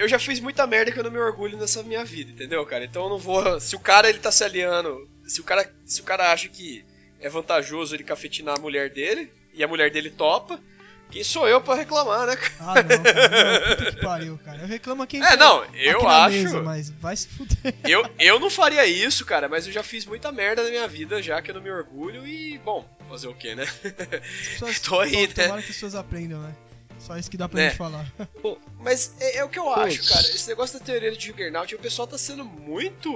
Eu já fiz muita merda que eu não me orgulho nessa minha vida, entendeu, cara? Então eu não vou. Se o cara ele tá se aliando, se o cara, se o cara acha que é vantajoso ele cafetinar a mulher dele e a mulher dele topa, quem sou eu pra reclamar, né? cara? Ah, não, cara. Não, puta que pariu, cara. Eu reclamo quem [laughs] É, não, eu acho. mesa, mas vai se fuder. [laughs] Eu, eu não faria isso, cara, mas eu já fiz muita merda na minha vida já que eu não me orgulho e, bom, fazer o quê, né? As pessoas, [laughs] Tô aí, só- né? Tomara que as pessoas aprendam, né? Só isso que dá pra Né? gente falar. Mas é, é o que eu acho, cara. Esse negócio da teoria de Juggernaut, o pessoal tá sendo muito.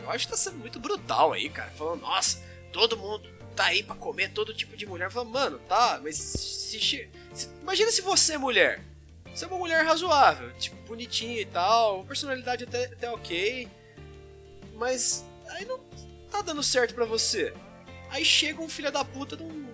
Eu acho que tá sendo muito brutal aí, cara. Falando, nossa, todo mundo tá aí pra comer todo tipo de mulher. Falando, mano, tá, mas se, che- se- Imagina se você é mulher. Você é uma mulher razoável, tipo, bonitinha e tal, personalidade até, até ok. Mas aí não tá dando certo pra você. Aí chega um filho da puta de um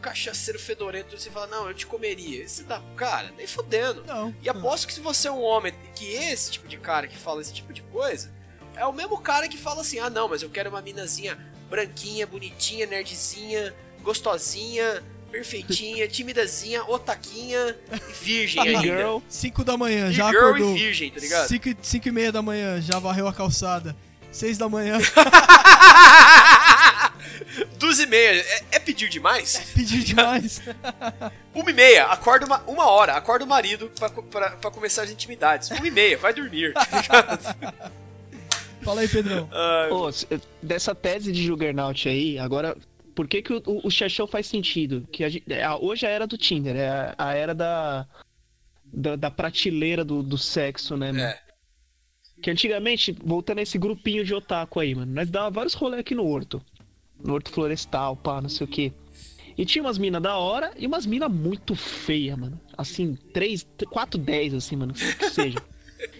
cachaceiro fedorento e você fala, não, eu te comeria. Você dá, cara, nem fudendo. Não. E aposto que se você é um homem, que esse tipo de cara que fala esse tipo de coisa, é o mesmo cara que fala assim, ah não, mas eu quero uma minazinha branquinha, bonitinha, nerdzinha, gostosinha, perfeitinha, [laughs] timidazinha, otaquinha e virgem ainda. Girl. 5 da manhã, E já girl acordou. e virgem, tá ligado? 5 e meia da manhã, já varreu a calçada. 6 da manhã, [laughs] Duas e meia, é, é pedir demais? pediu demais. [laughs] Uma e meia, acorda uma, uma hora, acorda o marido pra, pra, pra começar as intimidades. Uma e meia, vai dormir. [laughs] Fala aí, Pedrão. S- dessa tese de Juggernaut aí, agora, por que, que o, o, o Chachão faz sentido? Que a é, a- hoje é a era do Tinder, é a, a era da, da, da prateleira do, do sexo, né, mano? É. Que antigamente, voltando a esse grupinho de otaku aí, mano, nós dava vários rolês aqui no Horto. No Horto Florestal, pá, não sei o quê. E tinha umas minas da hora e umas minas muito feias, mano. Assim, 3, 4, 10, assim, mano, que seja. [laughs]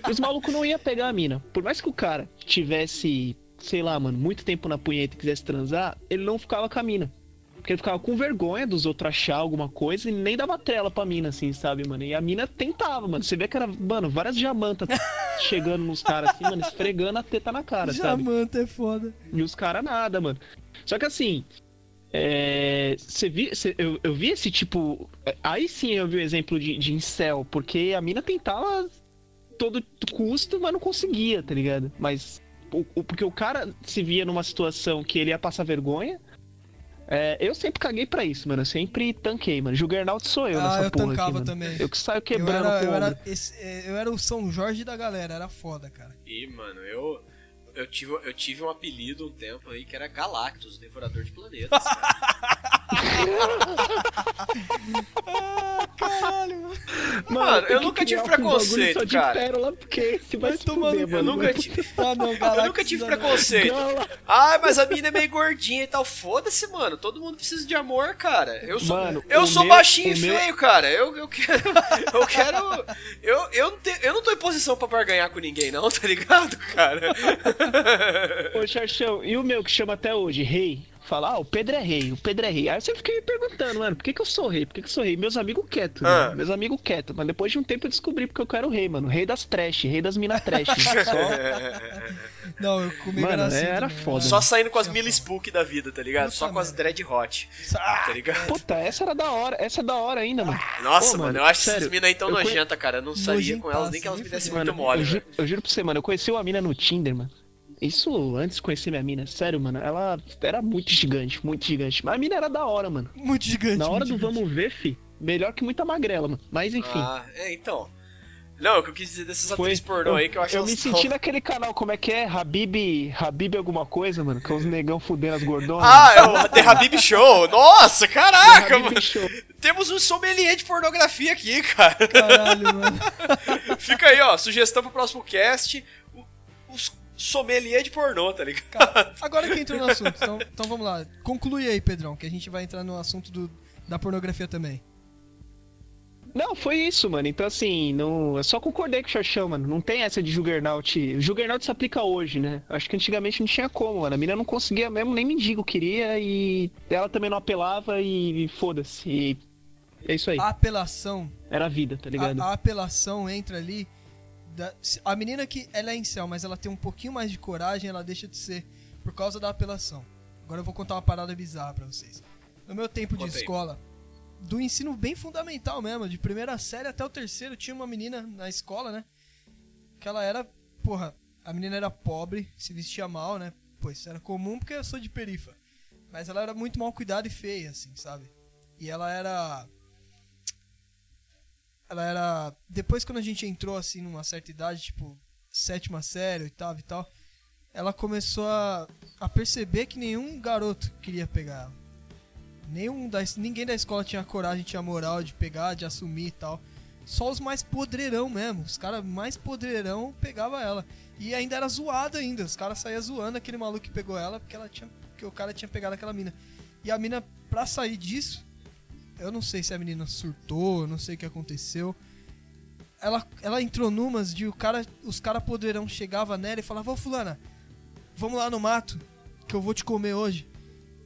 E os malucos não iam pegar a mina. Por mais que o cara tivesse, sei lá, mano, muito tempo na punheta e quisesse transar, ele não ficava com a mina. Porque ele ficava com vergonha dos outros achar alguma coisa e nem dava trela pra mina, assim, sabe, mano? E a mina tentava, mano. Você vê que era, mano, várias diamantas [laughs] chegando nos caras, assim, mano, esfregando a teta na cara, sabe? Jamanta é foda. E os caras nada, mano. Só que assim. É, você vi, cê- eu, eu vi esse tipo. Aí sim eu vi o exemplo de, de incel, porque a mina tentava todo custo, mas não conseguia, tá ligado? Mas. o- o- porque o cara se via numa situação que ele ia passar vergonha. É, eu sempre caguei pra isso, mano. Eu sempre tanquei, mano. Juggernaut sou eu Ah, nessa eu porra aqui, tancava mano. também. Eu que saio Eu quebrando era, com eu, o era esse- é, eu era o São Jorge da galera, era foda, cara. E, mano, eu. Eu tive, eu tive um apelido um tempo aí que era Galactus, devorador de planetas. [laughs] cara. Caralho, mano. Eu nunca tive preconceito, cara. pérola, porque vai, fuder. Eu nunca tive. [laughs] Ah, não, [laughs] Eu nunca tive preconceito. Ai, mas a mina é meio gordinha e tal. Foda-se, mano. Todo mundo precisa de amor, cara. Eu sou, Mano, eu sou meu- baixinho e meu- feio, cara. Eu, eu quero. Eu quero. Eu, eu, não te- eu não tô em posição pra barganhar com ninguém, não, tá ligado, cara? [laughs] Ô, Xarchão, e o meu que chama até hoje, rei? Fala, ah, o Pedro é rei, o Pedro é rei. Aí eu sempre fiquei me perguntando, mano, por que, que eu sou rei? Por que, que eu sou rei? Meus amigos quietos, Ah. né? Meus amigos quietos. Mas depois de um tempo eu descobri porque eu quero rei, mano. Rei das trash, rei das minas trash. [laughs] Só- Não, eu comigo Mano, era assim. era também, foda. Só saindo com as mil spook da vida, tá ligado? Só com as dread hot, Ah, tá ligado? Puta, essa era da hora, essa é da hora ainda, mano. Nossa, Ô, mano, eu acho sério, essas minas aí tão eu conhe- nojentas, cara. Eu não saía com elas nem que elas me dessem muito mole, eu, ju- eu juro pra você, mano, eu conheci uma mina no Tinder, mano. Isso antes de conhecer minha mina, sério, mano. Ela era muito gigante, muito gigante. Mas a mina era da hora, mano. Muito gigante. Na hora do gigante. vamos ver, fi, melhor que muita magrela, mano. Mas enfim. Ah, é, então. Não, o que eu quis dizer dessas Foi. atrizes pornô aí que eu acho Eu me tão- senti naquele canal, como é que é? Habib, Habib alguma coisa, mano? Com os negão fudendo as gordonas. Ah, é o The Habib Show. Nossa, caraca, mano. Show. Temos um sommelier de pornografia aqui, cara. Caralho, mano. [laughs] Fica aí, ó, sugestão pro próximo cast. Sommelier de pornô, tá ligado? Agora que entrou no assunto, então, então vamos lá. Conclui aí, Pedrão, que a gente vai entrar no assunto do, da pornografia também. Não, foi isso, mano. Então, assim, não... eu só concordei com o Xaxão, mano. Não tem essa de Juggernaut. O Juggernaut se aplica hoje, né? Acho que antigamente não tinha como, mano. A mina não conseguia mesmo, nem mendigo queria e ela também não apelava e, e foda-se. E é isso aí. A apelação, Era a vida, tá ligado? a, a apelação entra ali. Da- a menina que ela é incel, mas ela tem um pouquinho mais de coragem, ela deixa de ser por causa da apelação. Agora eu vou contar uma parada bizarra pra vocês. No meu tempo de Conta aí. escola, do ensino bem fundamental mesmo, de primeira série até o terceiro, tinha uma menina na escola, né? Que ela era, porra, a menina era pobre, se vestia mal, né? Pois era comum porque eu sou de perifa. Mas ela era muito mal cuidada e feia, assim, sabe? E ela era. Ela era. Depois, quando a gente entrou, assim, numa certa idade, tipo, sétima série, oitava e tal, ela começou a, a perceber que nenhum garoto queria pegar ela. Nenhum da, ninguém da escola tinha coragem, tinha moral de pegar, de assumir e tal. Só os mais podreirão mesmo. Os caras mais podreirão pegava ela. E ainda era zoado ainda. Os caras saíam zoando aquele maluco que pegou ela porque ela tinha. Porque o cara tinha pegado aquela mina. E a mina, pra sair disso, eu não sei se a menina surtou, eu não sei o que aconteceu. Ela, ela entrou numas de o cara, os caras poderão chegava nela e falava, ô fulana, vamos lá no mato, que eu vou te comer hoje.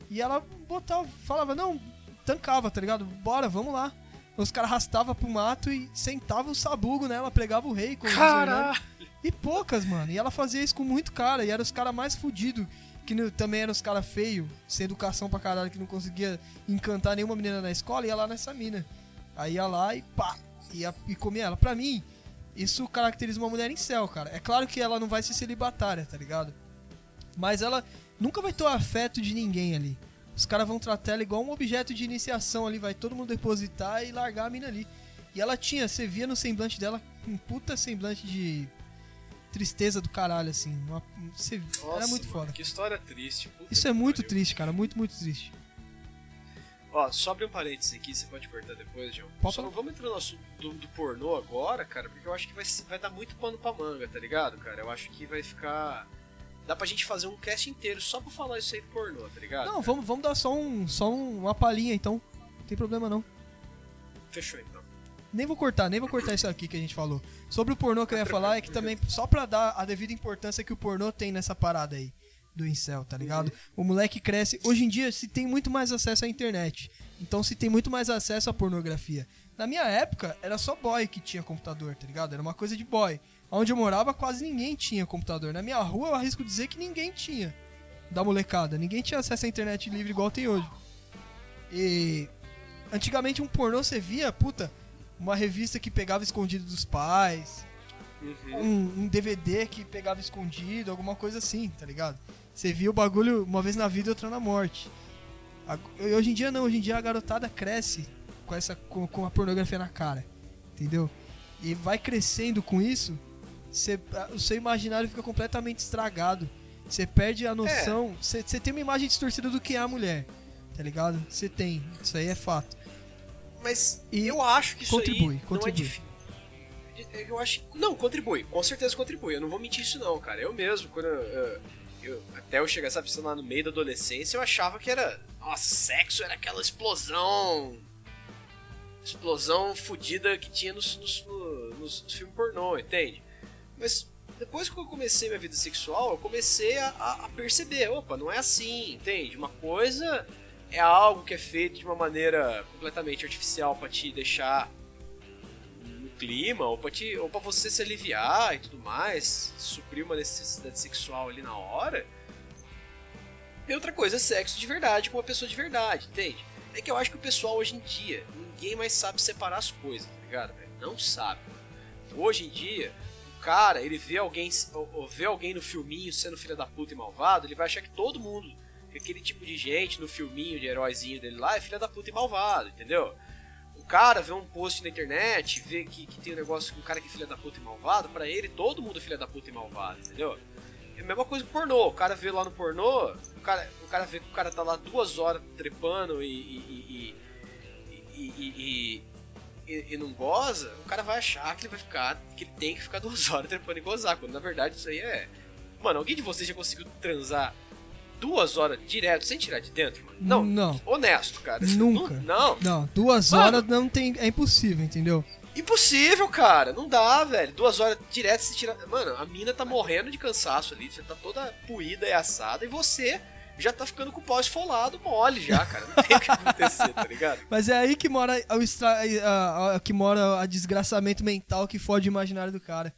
E ela botava, falava, não, tancava, tá ligado? Bora, vamos lá. Os caras arrastavam pro mato e sentavam o sabugo nela, pregava o rei com os Caralho! E poucas, mano. E ela fazia isso com muito cara. E era os caras mais fudidos. Que no- também eram os caras feios, sem educação pra caralho, que não conseguia encantar nenhuma menina na escola, ia lá nessa mina. Aí ia lá e pá, ia, e comia ela. Pra mim, isso caracteriza uma mulher em céu, cara. É claro que ela não vai ser celibatária, tá ligado? Mas ela nunca vai ter o afeto de ninguém ali. Os caras vão tratar ela igual um objeto de iniciação ali, vai todo mundo depositar e largar a mina ali. E ela tinha, você via no semblante dela, um puta semblante de tristeza do caralho, assim. Uma, você, era Nossa, muito mano, foda. Que história triste. Isso é muito pariu. triste, cara, muito, muito triste. Ó, só um parênteses aqui, você pode cortar depois, João. Só não vamos entrar no assunto do, do pornô agora, cara, porque eu acho que vai, vai dar muito pano pra manga, tá ligado, cara? Eu acho que vai ficar. Dá pra gente fazer um cast inteiro só pra falar isso aí do pornô, tá ligado? Não, cara? vamos, vamos dar só, um, só um- uma palhinha então. Não tem problema não. Fechou então. Nem vou cortar, nem vou cortar isso aqui que a gente falou. Sobre o pornô que eu ia falar é que também, só pra dar a devida importância que o pornô tem nessa parada aí do incel, tá ligado? O moleque cresce. Hoje em dia se tem muito mais acesso à internet. Então se tem muito mais acesso à pornografia. Na minha época, era só boy que tinha computador, tá ligado? Era uma coisa de boy. Onde eu morava, quase ninguém tinha computador. Na minha rua, eu arrisco dizer que ninguém tinha. Da molecada. Ninguém tinha acesso à internet livre igual tem hoje. E antigamente um pornô você via, puta, uma revista que pegava escondido dos pais, Uhum. um, um DVD que pegava escondido, alguma coisa assim, tá ligado? Você via o bagulho uma vez na vida e outra na morte. Hoje em dia não, hoje em dia a garotada cresce com essa com, com a pornografia na cara, entendeu? E vai crescendo com isso, a- o seu imaginário fica completamente estragado. Você perde a noção, você você tem uma imagem distorcida do que é a mulher, tá ligado? Você tem, isso aí é fato. Mas E eu acho que isso contribui, aí não é contribui. difícil. Eu acho. Não, contribui. Com certeza contribui. Eu não vou mentir isso não, cara. Eu mesmo, quando eu, eu- até eu chegar, sabe, lá, no meio da adolescência, eu achava que era. Nossa, sexo era aquela explosão. Explosão fodida que tinha nos, nos, no- nos- nos filmes pornô, entende? Mas depois que eu comecei minha vida sexual, eu comecei a, a- a perceber, opa, não é assim, entende? Uma coisa é algo que é feito de uma maneira completamente artificial pra te deixar no clima, ou te, ou pra você se aliviar e tudo mais, suprir uma necessidade sexual ali na hora. E outra coisa é sexo de verdade com uma pessoa de verdade, entende? É que eu acho que o pessoal hoje em dia, ninguém mais sabe separar as coisas, tá ligado? Não sabe. Hoje em dia, o cara, ele vê alguém, vê alguém no filminho sendo filho da puta e malvado, ele vai achar que todo mundo, aquele tipo de gente no filminho de heróizinho dele lá é filha da puta e malvado, entendeu? O cara vê um post na internet, vê que, que tem um negócio com um cara que é filha da puta e malvado, pra ele todo mundo é filha da puta e malvado, entendeu? É a mesma coisa que pornô. O cara vê lá no pornô, o cara, o cara vê que o cara tá lá duas horas trepando e, e, e- e- e- e não goza, o cara vai achar que ele vai ficar. que ele tem que ficar [laughs] duas horas trepando e gozar. Quando na verdade isso aí é. Mano, alguém de vocês já conseguiu transar duas horas direto sem tirar de dentro, mano? Não. Não. Honesto, cara. Nunca. Não. Não, duas Mano. horas não tem. É impossível, entendeu? Impossível, cara. Não dá, velho. Duas horas direto se tirar. Mano, a mina tá morrendo de cansaço ali. Já tá toda puída e assada. E você já tá ficando com o pau esfolado mole já, cara. Não tem o que acontecer, tá ligado? [laughs] Mas é aí que mora o estra... a- a- que mora a desgraçamento mental que fode o imaginário do cara.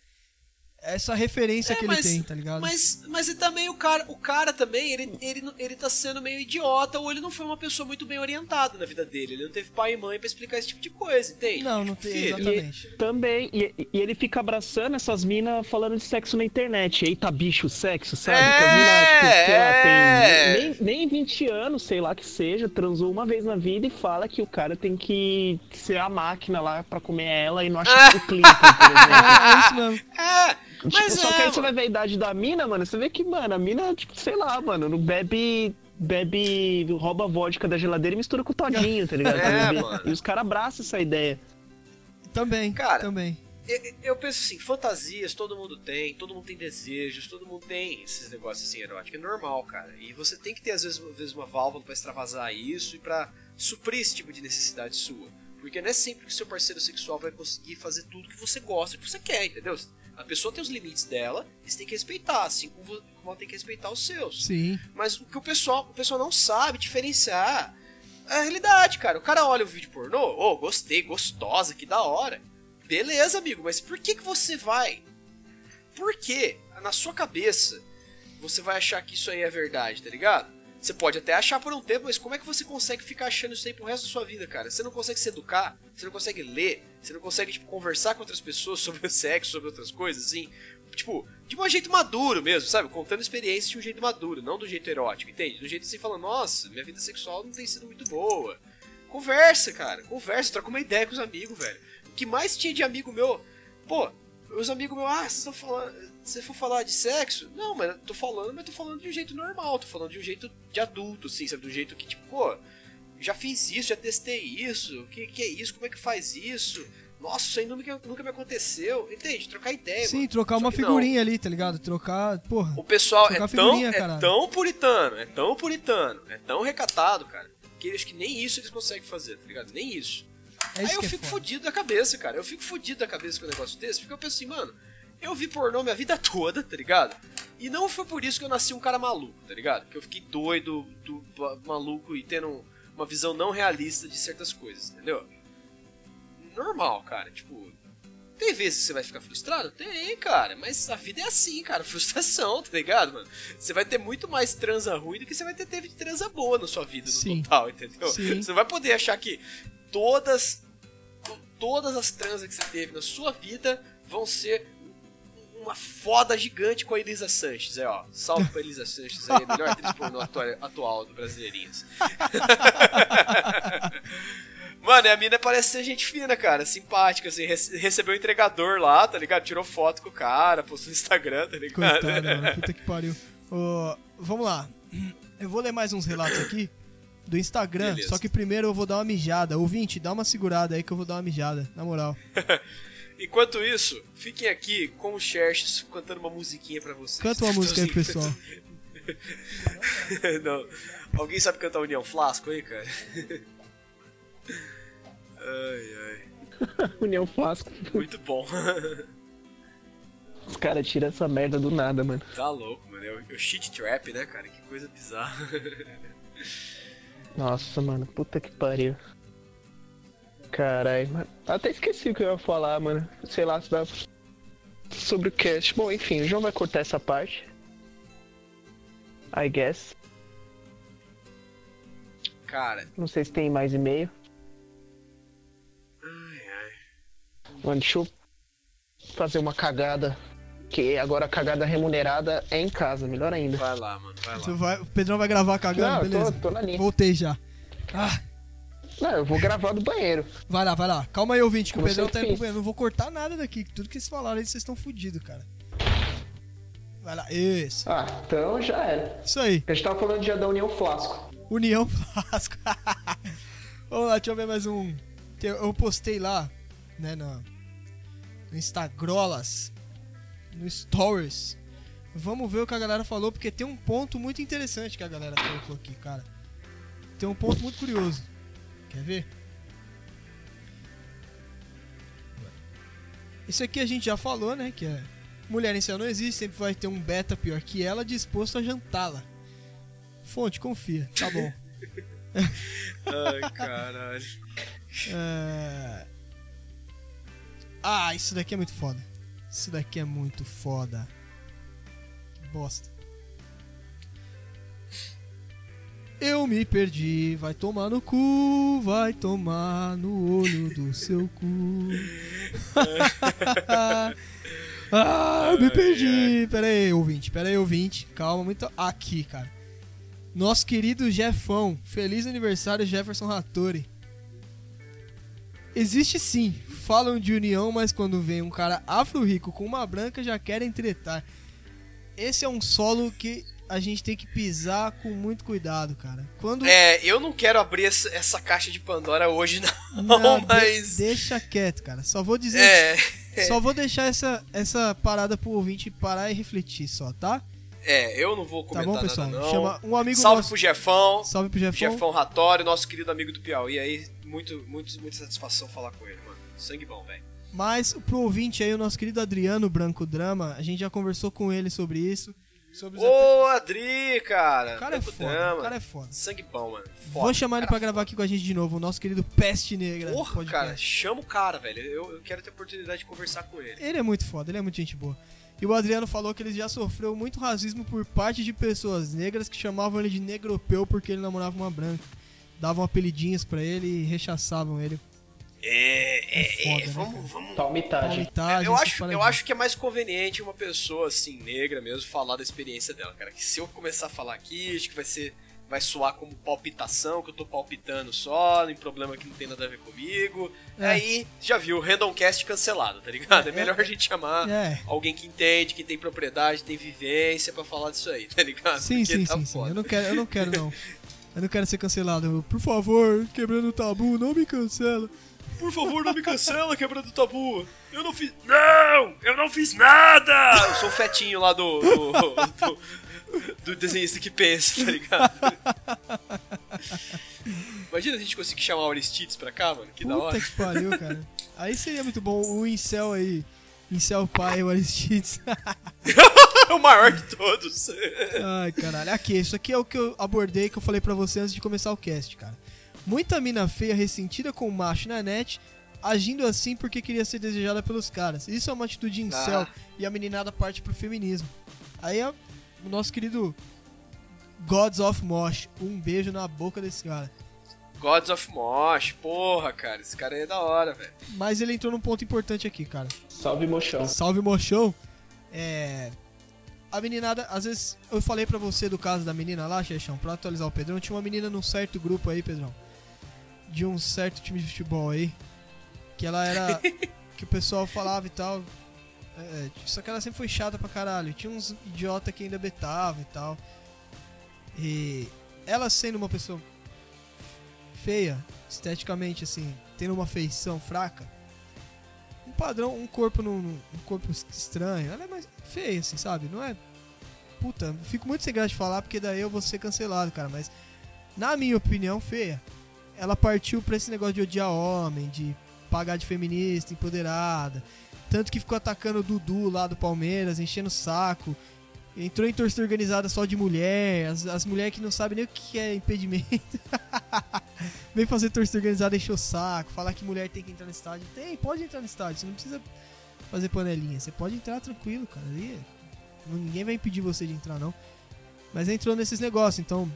Essa referência É, que mas- ele tem, tá ligado? Mas, mas e também o cara, o cara também, ele, ele, ele tá sendo meio idiota ou ele não foi uma pessoa muito bem orientada na vida dele. Ele não teve pai e mãe pra explicar esse tipo de coisa, entende? Não, não Tipo, tem, filho, exatamente. Também, e, e ele fica abraçando essas minas falando de sexo na internet. Eita, bicho, sexo, sabe? É, que as minas, tipo, sei lá, é. tem nem, nem 20 anos, sei lá que seja, transou uma vez na vida e fala que o cara tem que ser a máquina lá pra comer ela e não acha [laughs] o Clinton, por exemplo. É isso mesmo. É, mas Tipo, só é, que aí você mano. vai ver a idade da mina, mano, você vê que, mano, a mina, tipo, sei lá, mano, não bebe. Bebe, rouba vodka da geladeira e mistura com todinho, tá ligado? [laughs] É, mano. E os caras abraçam essa ideia. Também, Cara, também. Eu, eu penso assim, fantasias todo mundo tem, todo mundo tem desejos, todo mundo tem esses negócios assim eróticos, é normal, cara. E você tem que ter às vezes, às vezes uma válvula pra extravasar isso e pra suprir esse tipo de necessidade sua. Porque não é sempre que seu parceiro sexual vai conseguir fazer tudo que você gosta, que você quer, entendeu? A pessoa tem os limites dela, e você tem que respeitar, assim como ela tem que respeitar os seus. Sim. Mas o que o pessoal, o pessoal não sabe diferenciar a realidade, cara. O cara olha o vídeo pornô, ô, oh, gostei, gostosa, que da hora. Beleza, amigo, mas por que que você vai? Por que, na sua cabeça, você vai achar que isso aí é verdade, tá ligado? Você pode até achar por um tempo, mas como é que você consegue ficar achando isso aí pro resto da sua vida, cara? Você não consegue se educar, você não consegue ler, você não consegue, tipo, conversar com outras pessoas [laughs] sobre o sexo, sobre outras coisas, assim. Tipo, de um jeito maduro mesmo, sabe? Contando experiências de um jeito maduro, não do jeito erótico, entende? Do jeito assim, falando, nossa, minha vida sexual não tem sido muito boa. Conversa, cara, conversa, troca uma ideia com os amigos, velho. O que mais tinha de amigo meu, pô, os amigos meus, ah, vocês estão falando. Se for falar de sexo, não, mas tô falando, mas tô falando de um jeito normal, tô falando de um jeito de adulto, assim, sabe? Do jeito que, tipo, pô, já fiz isso, já testei isso, o que, que é isso, como é que faz isso? Nossa, isso aí nunca, nunca me aconteceu. Entende? Trocar ideia. Sim, mano. trocar Só uma figurinha não. ali, tá ligado? Trocar, porra. O pessoal é tão, é tão puritano, é tão puritano, é tão recatado, cara, que acho que nem isso eles conseguem fazer, tá ligado? Nem isso. É isso Aí eu é fico foda. fudido da cabeça, cara. Eu fico fudido da cabeça com um negócio desse, porque eu penso assim, mano, eu vi pornô minha vida [laughs] toda, tá ligado? E não foi por isso que eu nasci um cara maluco, tá ligado? Que eu fiquei doido, do, maluco e tendo uma visão não realista de certas coisas, entendeu? Normal, cara, tipo. Tem vezes que você vai ficar frustrado? Tem, cara, mas a vida é assim, cara, [laughs] frustração, tá ligado, mano? Você vai ter muito mais transa ruim do que você vai ter teve de transa boa na sua vida, no Sim. total, entendeu? Sim. Você não vai poder achar que todas todas as transas que você teve na sua vida vão ser uma foda gigante com a Elisa Sanches. É, ó, salve pra Elisa Sanches aí, a melhor atriz pornô atual, atual do Brasileirinhas. [laughs] Mano, e a mina parece ser gente fina, cara, simpática, assim, rece- recebeu o entregador lá, tá ligado? Tirou foto com o cara, postou no Instagram, tá ligado? Coitado, mano. [laughs] Puta que pariu. Vamos lá. Eu vou ler mais uns relatos aqui do Instagram, Beleza. só que primeiro eu vou dar uma mijada. Ouvinte, dá uma segurada aí que eu vou dar uma mijada, na moral. [laughs] Enquanto isso, fiquem aqui com o Xerxes cantando uma musiquinha pra vocês. Canta uma música aí, pessoal. [laughs] Não. Alguém sabe cantar União Flasco aí, cara? ai, ai. [laughs] União Flasco. Muito bom. Os caras tiram essa merda do nada, mano. tá louco, mano. É o, é o shit trap, né, cara? Que coisa bizarra. Nossa, mano, puta que pariu. Caralho, mano. Até esqueci o que eu ia falar, mano. Sei lá se vai. Sobre o cast. Bom, enfim, o João vai cortar essa parte. I guess. cara, Não sei se tem mais e-mail. ai, ai. Mano, deixa eu fazer uma cagada. Que agora a cagada remunerada é em casa, melhor ainda. Vai lá, mano. Vai lá. vai, o Pedrão vai gravar cagando, Não, eu beleza? tô, tô na linha. Voltei já. Ah, Não, eu vou gravar do banheiro. vai lá, vai lá. Calma aí, ouvinte, que o Pedrão tá indo pro banheiro. Não vou cortar nada daqui. Tudo que vocês falaram aí, vocês estão fudidos, cara. Vai lá, isso. Ah, então já era. Isso aí. A gente tava falando já da União Flasco. União [laughs] Flasco. [laughs] Vamos lá, deixa eu ver mais um. Eu postei lá, né, no, no Instagrolas, no Stories. Vamos ver o que a galera falou, porque tem um ponto muito interessante que a galera colocou aqui, cara. Tem um ponto muito curioso. Quer ver? Isso aqui a gente já falou, né? Que é mulher em céu não existe, sempre vai ter um beta pior que ela disposto a jantá-la. Fonte, confia. Tá bom. [laughs] Ai, caralho. É... Ah, isso daqui é muito foda. Isso daqui é muito foda. Que bosta. Eu me perdi, vai tomar no cu, vai tomar no olho do seu cu. [laughs] ah, eu me perdi. Pera aí, ouvinte, pera aí, ouvinte. Calma, muito. Aqui, cara. Nosso querido Jefão. Feliz aniversário, Jefferson Hattori. Existe sim. Falam de união, mas quando vem um cara afro-rico com uma branca já querem tretar. Esse é um solo que a gente tem que pisar com muito cuidado, cara. Quando. É, eu não quero abrir essa, essa caixa de Pandora hoje, [laughs] não, Não, de- mas. deixa quieto, cara. Só vou dizer. É, Só vou deixar essa, essa parada pro ouvinte parar e refletir só, tá? é, eu não vou Tá comentar bom, pessoal? nada, não. Chama um amigo Salve nosso. pro Jefão. Salve pro Jefão. Jefão Ratório, nosso querido amigo do Piauí. Aí, muito, muito, muita satisfação falar com ele, mano. Sangue bom, velho. Mas pro ouvinte aí, o nosso querido Adriano Branco Drama, a gente já conversou com ele sobre isso. Sobre Ô, Adri, cara. O cara é foda, o cara é foda. Sangue bom, mano. Vou Foda, chamar ele pra gravar aqui com a gente de novo, o nosso querido Peste Negra. Porra, cara, chama o cara, velho. Eu, eu quero ter a oportunidade de conversar com ele. Ele é muito foda, ele é muito gente boa. E o Adriano falou que ele já sofreu muito racismo por parte de pessoas negras que chamavam ele de negropeu porque ele namorava uma branca. Davam apelidinhos pra ele e rechaçavam ele. É, é, É é, né, vamos, vamos. Palmitagem. Eu acho, eu acho que é mais conveniente uma pessoa assim, negra mesmo, falar da experiência dela, cara. Que se eu começar a falar aqui, acho que vai ser. Vai soar como palpitação, que eu tô palpitando só, nem problema que não tem nada a ver comigo. É. Aí, já viu, Randomcast cancelado, tá ligado? É, É, melhor é. a gente chamar É. alguém que entende, que tem propriedade, tem vivência pra falar disso aí, tá ligado? Sim, Porque sim, tá sim, sim. Eu não quero, eu não quero não. Eu não quero ser cancelado. Por favor, quebrando o tabu, não me cancela. Por favor, não me cancela, quebrando o tabu. Eu não fiz. Não! Eu não fiz nada! Eu sou o fetinho lá do. do, do, do desenhista que pensa, tá ligado? Imagina a gente conseguir chamar o Aristides pra cá, mano. Que da hora. Puta que pariu, cara. Aí seria muito bom. O Incel aí. Incel pai, o Aristides. [laughs] É o maior de todos. Ai, caralho. Aqui, isso aqui é o que eu abordei, que eu falei pra você antes de começar o cast, cara. Muita mina feia ressentida com o macho na net, agindo assim porque queria ser desejada pelos caras. Isso é uma atitude incel Ah. e a meninada parte pro feminismo. Aí é o nosso querido Gods of Mosh. Um beijo na boca desse cara. Gods of Mosh, porra, cara. Esse cara aí é da hora, velho. Mas ele entrou num ponto importante aqui, cara. Salve, mochão. Salve Mochão. É. A meninada, às vezes, eu falei pra você do caso da menina lá, Chechão, pra atualizar o Pedrão. Tinha uma menina num certo grupo aí, Pedrão. De um certo time de futebol aí. Que ela era. [laughs] que o pessoal falava e tal. É, só que ela sempre foi chata pra caralho. Tinha uns idiota que ainda betava e tal. E ela sendo uma pessoa feia, esteticamente assim, tendo uma feição fraca, um padrão, um corpo num, um corpo estranho, ela é mais feia assim, sabe? Não é puta, fico muito sem graça de falar porque daí eu vou ser cancelado, cara, mas na minha opinião, feia. Ela partiu pra esse negócio de odiar homem, de pagar de feminista, empoderada. Tanto que ficou atacando o Dudu lá do Palmeiras, enchendo o saco. Entrou em torcida organizada só de mulher, as, as mulheres que não sabem nem o que é impedimento. [laughs] Vem fazer torcida organizada, encher o saco, falar que mulher tem que entrar no estádio. Tem, pode entrar no estádio, você não precisa fazer panelinha. Você pode entrar tranquilo, cara. Ali, ninguém vai impedir você de entrar, não. Mas entrou nesses negócios, então.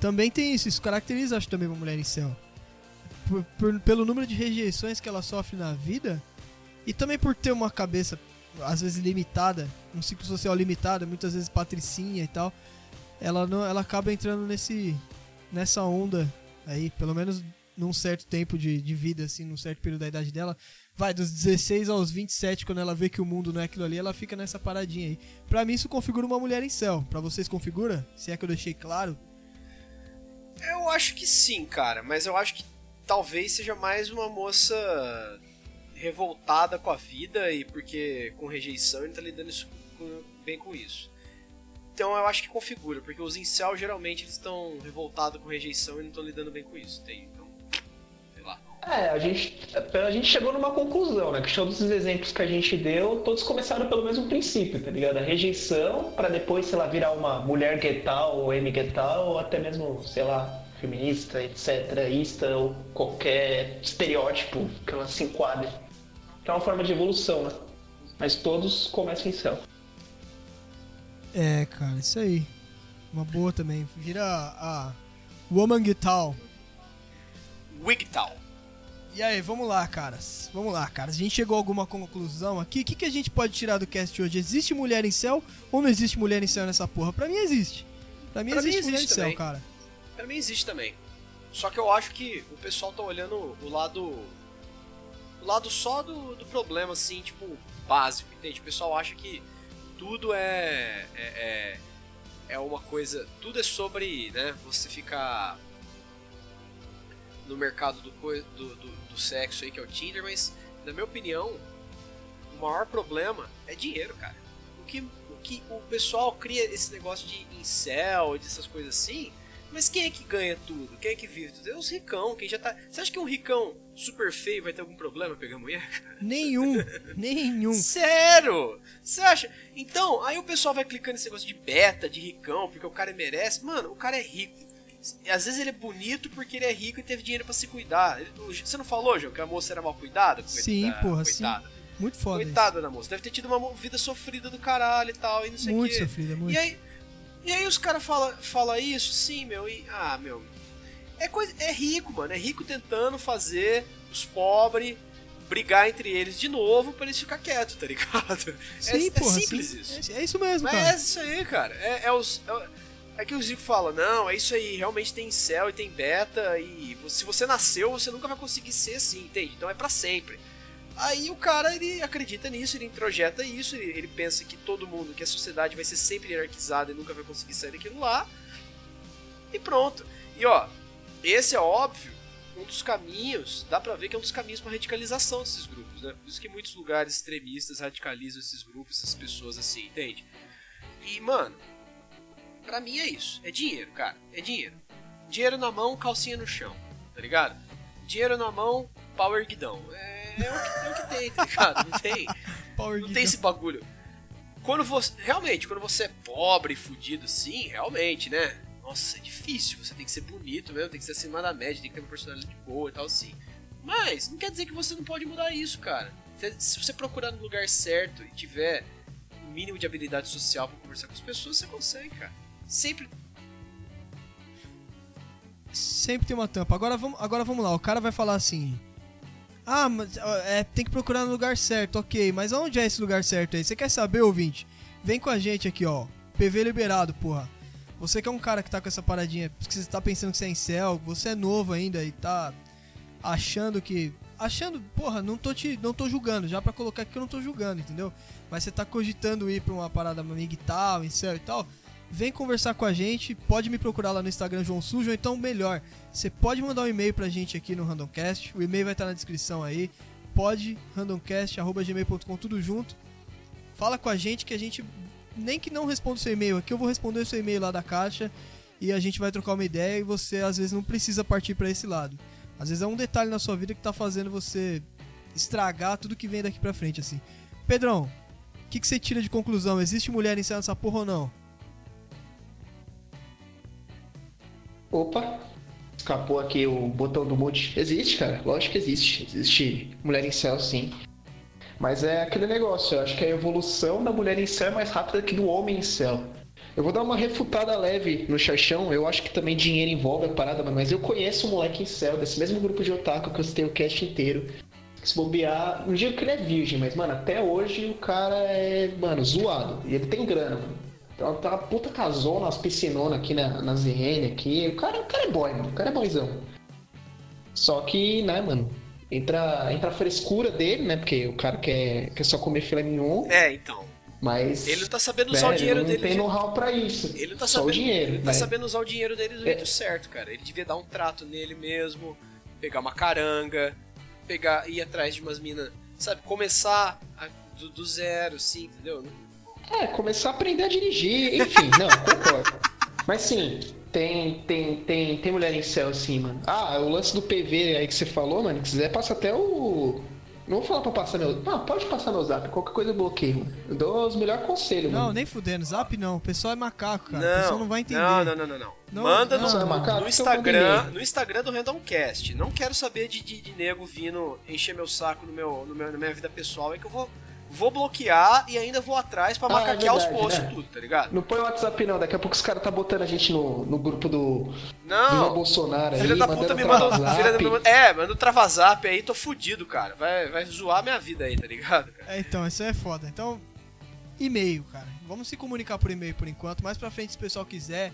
Também tem isso, isso caracteriza, acho, também uma mulher em céu. Por, por- pelo número de rejeições que ela sofre na vida e também por ter uma cabeça, às vezes, limitada, um ciclo social limitado, muitas vezes patricinha e tal. Ela, não, ela acaba entrando nesse, nessa onda aí, pelo menos num certo tempo de, de vida, assim, num certo período da idade dela. Vai, dos 16 aos 27, quando ela vê que o mundo não é aquilo ali, ela fica nessa paradinha aí. Pra mim, isso configura uma mulher em céu. Pra vocês, configura? Se é que eu deixei claro. Eu acho que sim, cara, mas eu acho que talvez seja mais uma moça revoltada com a vida e porque com rejeição ele tá lidando isso bem com isso. Então eu acho que configura, porque os incel geralmente eles estão revoltados com rejeição e não estão lidando bem com isso. Tem. É, a gente, a gente chegou numa conclusão, né? Que todos os exemplos que a gente deu, todos começaram pelo mesmo princípio, tá ligado? A rejeição, pra depois, sei lá, virar uma mulher guetal ou M guetal, ou até mesmo, sei lá, feminista, etc., ista, ou qualquer estereótipo que ela se enquadre. Que é uma forma de evolução, né? Mas todos começam em céu. É, cara, isso aí. Uma boa também. Vira a Woman Guitar. Wigtal. E aí, vamos lá, caras. Vamos lá, caras. A gente chegou a alguma conclusão aqui. O que, que a gente pode tirar do cast hoje? Existe mulher em céu ou não existe mulher em céu nessa porra? Pra mim existe. Pra mim Pra mim existe mulher em existe céu, também. cara. Pra mim existe também. Só que eu acho que o pessoal tá olhando o lado. O lado só do, do problema, assim, tipo, básico, entende? O pessoal acha que tudo é. é, é, é uma coisa. Tudo é sobre, né? Você ficar no mercado do, do, do, do sexo aí, que é o Tinder, mas, na minha opinião, o maior problema é dinheiro, cara. O que, o que o pessoal cria esse negócio de incel, dessas coisas assim, mas quem é que ganha tudo? Quem é que vive tudo? É os ricão, quem já tá. Você acha que um ricão super feio vai ter algum problema pegar mulher, cara? Nenhum, [laughs] nenhum. Sério? Você acha? Então, aí o pessoal vai clicando nesse negócio de beta, de ricão, porque o cara merece. Mano, o cara é rico. Às vezes ele é bonito porque ele é rico e teve dinheiro para se cuidar. Você não falou, João, que a moça era mal cuidada? Sim, porra, coitada. sim. Muito foda. Coitada isso. da moça. Deve ter tido uma vida sofrida do caralho e tal, e não sei o Muito sofrida, muito. E aí, e aí os caras falam fala isso, sim, meu, e. Ah, meu. É, coisa, é rico, mano. É rico tentando fazer os pobres brigar entre eles de novo pra eles ficar quietos, tá ligado? Sim, é, porra, é simples sim. isso. É, é, isso mesmo, Mas cara. é isso aí, cara. É, é os. É, é que o Zico fala, não, é isso aí, realmente tem céu e tem beta, e se você nasceu, você nunca vai conseguir ser assim, entende? Então é para sempre. Aí o cara, ele acredita nisso, ele introjeta isso, ele, ele, pensa que todo mundo, que a sociedade vai ser sempre hierarquizada e nunca vai conseguir sair daquilo lá. E pronto. E ó, esse é óbvio, um dos caminhos, dá pra ver que é um dos caminhos pra radicalização desses grupos, né? Por isso que muitos lugares extremistas radicalizam esses grupos, essas pessoas assim, entende? E, mano, pra mim é isso. É dinheiro, cara. É dinheiro. Dinheiro na mão, calcinha no chão, tá ligado? Dinheiro na mão, power guidão. É é o que, é o que tem, tá ligado? Não tem. [laughs] Power não tem esse bagulho. Quando você. Realmente, quando você é pobre e fudido, sim, realmente, né? Nossa, é difícil. Você tem que ser bonito mesmo, tem que ser acima da média, tem que ter uma personalidade boa e tal, sim. Mas não quer dizer que você não pode mudar isso, cara. Se você procurar no lugar certo e tiver o um mínimo de habilidade social para conversar com as pessoas, você consegue, cara. Sempre. Sempre tem uma tampa. Agora vamos, agora vamos lá. O cara vai falar assim: ah, mas é, tem que procurar no lugar certo, ok. Mas onde é esse lugar certo aí? Você quer saber, ouvinte? Vem com a gente aqui, ó. PV liberado, porra. Você que é um cara que tá com essa paradinha, que você tá pensando que você é em céu, você é novo ainda e tá achando que. Achando, porra, não tô te. não tô julgando, já pra colocar aqui que eu não tô julgando, entendeu? Mas você tá cogitando ir pra uma parada amiga e tal, em céu e tal vem conversar com a gente. Pode me procurar lá no Instagram João Sujo, ou então melhor, você pode mandar um e-mail pra gente aqui no Randomcast. O e-mail vai estar na descrição aí. Pode randomcast@gmail.com tudo junto. Fala com a gente que a gente nem que não responda o seu e-mail aqui, eu vou responder o seu e-mail lá da caixa e a gente vai trocar uma ideia e você às vezes não precisa partir para esse lado. Às vezes é um detalhe na sua vida que tá fazendo você estragar tudo que vem daqui pra frente assim. Pedrão, o que, que você tira de conclusão? Existe mulher em céu nessa porra ou não? Opa, escapou aqui o botão do mute. Existe, cara, lógico que existe. Existe mulher em céu, sim. Mas é aquele negócio, eu acho que a evolução da mulher em céu é mais rápida que do homem em céu. Eu vou dar uma refutada leve no chachão, eu acho que também dinheiro envolve a parada, mas eu conheço um moleque em céu, desse mesmo grupo de otaku que eu citei o cast inteiro. Se bobear, não digo que ele é virgem, mas, mano, até hoje o cara é, mano, zoado. E ele tem grana, mano. Então tá uma puta casona, umas piscinonas aqui na, na ZN aqui. O cara, o cara é boy, mano. O cara é boyzão. Só que, né, mano, entra, entra a frescura dele, né? Porque o cara quer, quer só comer filé mignon. É, então. Mas. Ele não tá sabendo usar o dinheiro não dele. Não tem know-how pra isso. Ele não tá só sabendo, o dinheiro. Ele tá sabendo usar o dinheiro dele do jeito é. certo, cara. Ele devia dar um trato nele mesmo, pegar uma caranga, pegar, ir atrás de umas minas, sabe? Começar a, do, do, zero, assim, entendeu? É, começar a aprender a dirigir, enfim, não, concordo. Mas sim, tem, tem, tem, tem mulher em céu sim, mano. Ah, o lance do PV aí que você falou, mano, se quiser passa até o. Não vou falar pra passar meu. Não, pode passar meu zap, qualquer coisa eu bloqueio, mano. Eu dou os melhores conselhos, não, mano. Não, nem fudendo, zap não. O pessoal é macaco, cara. Não, o pessoal não vai entender. Não, não, não, não. não. não Manda não, no, macaco, no Instagram, no Instagram do Randomcast. Não quero saber de, de, de nego vindo encher meu saco no meu, no meu, na minha vida pessoal, é que eu vou vou bloquear e ainda vou atrás pra ah, macaquear é verdade, os posts e né? tudo, tá ligado? Não põe o WhatsApp não, daqui a pouco os caras tá botando a gente no, no grupo do, não, do Bolsonaro filha aí, da puta me mandou, filha da, É, manda um travazap aí, tô fudido, cara. Vai, vai zoar minha vida aí, tá ligado? É, então, isso é foda. Então, e-mail, cara. Vamos se comunicar por e-mail por enquanto. Mais pra frente, se o pessoal quiser,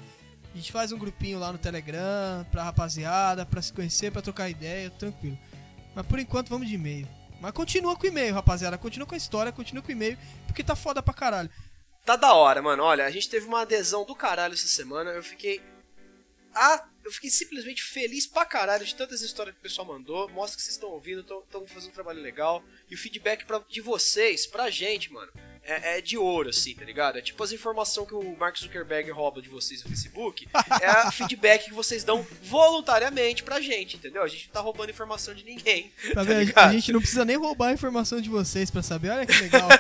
a gente faz um grupinho lá no Telegram pra rapaziada, pra se conhecer, pra trocar ideia, tranquilo. Mas por enquanto, vamos de e-mail. Mas continua com o e-mail, rapaziada. Continua com a história, continua com o e-mail, porque tá foda pra caralho. Tá da hora, mano. Olha, a gente teve uma adesão do caralho essa semana. Eu fiquei. Ah, eu fiquei simplesmente feliz pra caralho de tantas histórias que o pessoal mandou. Mostra que vocês estão ouvindo, estão fazendo um trabalho legal. E o feedback pra, de vocês, pra gente, mano. É, é de ouro, assim, tá ligado? É tipo as informações que o Mark Zuckerberg rouba de vocês no Facebook, é a [laughs] feedback que vocês dão voluntariamente pra gente, entendeu? A gente não tá roubando informação de ninguém. Tá tá a gente não precisa nem roubar a informação de vocês pra saber. Olha que legal. [laughs]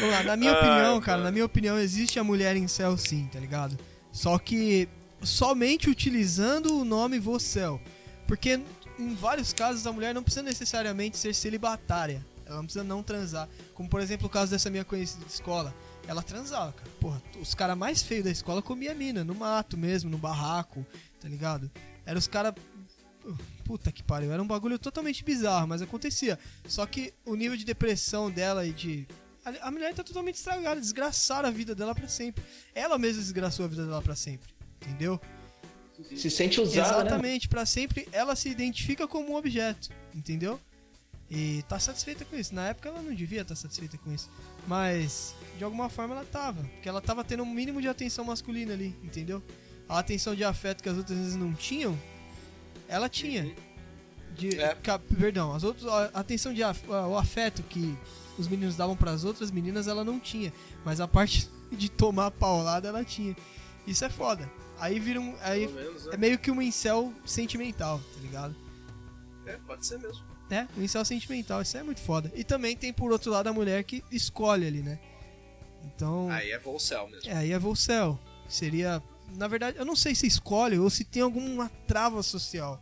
Vamos lá, na minha Ai, opinião, cara, na minha opinião, existe a mulher em céu sim, tá ligado? Só que somente utilizando o nome vocel. Porque em vários casos a mulher não precisa necessariamente ser celibatária. Ela não precisa não transar. Como por exemplo o caso dessa minha conhecida de escola. Ela transava, cara. Porra, os caras mais feios da escola comia mina, no mato mesmo, no barraco, tá ligado? Era os caras. Puta que pariu, era um bagulho totalmente bizarro, mas acontecia. Só que o nível de depressão dela e de. A, mulher tá totalmente estragada, desgraçaram a vida dela pra sempre. Ela mesma desgraçou a vida dela pra sempre, entendeu? Se sente usada, né? Exatamente, pra sempre ela se identifica como um objeto, entendeu? E tá satisfeita com isso. Na época ela não devia estar satisfeita com isso. Mas, de alguma forma ela tava. Porque ela tava tendo um mínimo de atenção masculina ali, entendeu? A atenção de afeto que as outras vezes não tinham, ela tinha. De, É. perdão, as outras, a atenção de af- o afeto que os meninos davam pras outras meninas ela não tinha. Mas a parte [laughs] de tomar paulada ela tinha. Isso é foda. Aí vira um. Aí menos, né? é meio que um incel sentimental, tá ligado? É, pode ser mesmo. É, um incel sentimental, isso é muito foda. E também tem por outro lado a mulher que escolhe ali, né? Então. Aí é Volcel mesmo. É, aí é Volcel. Seria. Na verdade, eu não sei se escolhe ou se tem alguma trava social.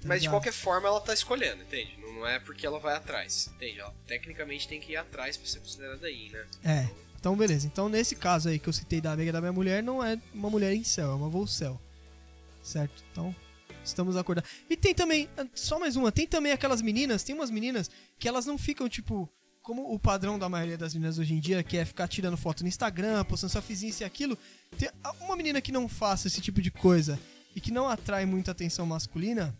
tá Mas de qualquer forma ela tá escolhendo, entende? Não não é porque ela vai atrás, entende? Ela tecnicamente tem que ir atrás pra ser considerada aí, né? É. Então, beleza. Então, nesse caso aí que eu citei da amiga da minha mulher, não é uma mulher em céu, é uma Volcel. Certo? Então, estamos acordados. E tem também, só mais uma, tem também aquelas meninas, tem umas meninas que elas não ficam, tipo, como o padrão da maioria das meninas hoje em dia, que é ficar tirando foto no Instagram, postando selfiezinho, isso e aquilo. Tem uma menina que não faça esse tipo de coisa e que não atrai muita atenção masculina,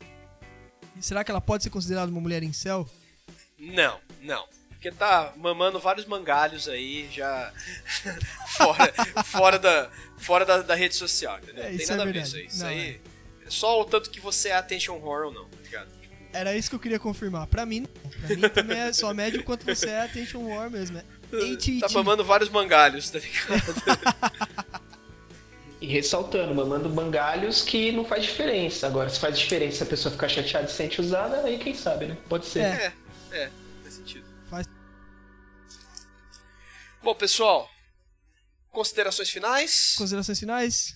será que ela pode ser considerada uma mulher em céu? Não, não. Porque tá mamando vários mangalhos aí já [laughs] fora, fora, da, fora da, da rede social, entendeu? É, tem isso é nada a ver isso aí. Isso Não, aí é só o tanto que você é attention horror ou não, tá ligado? Era isso que eu queria confirmar. Pra mim, não. Pra mim também é só médio quanto você é attention war mesmo. É AT&T. Tá mamando vários mangalhos, tá ligado? [laughs] E ressaltando, mamando mangalhos que não faz diferença. Agora, se faz diferença se a pessoa ficar chateada e se sente usada, aí quem sabe, né? Pode ser. É. É, é, faz sentido. Faz- Bom, pessoal, considerações finais? Considerações finais?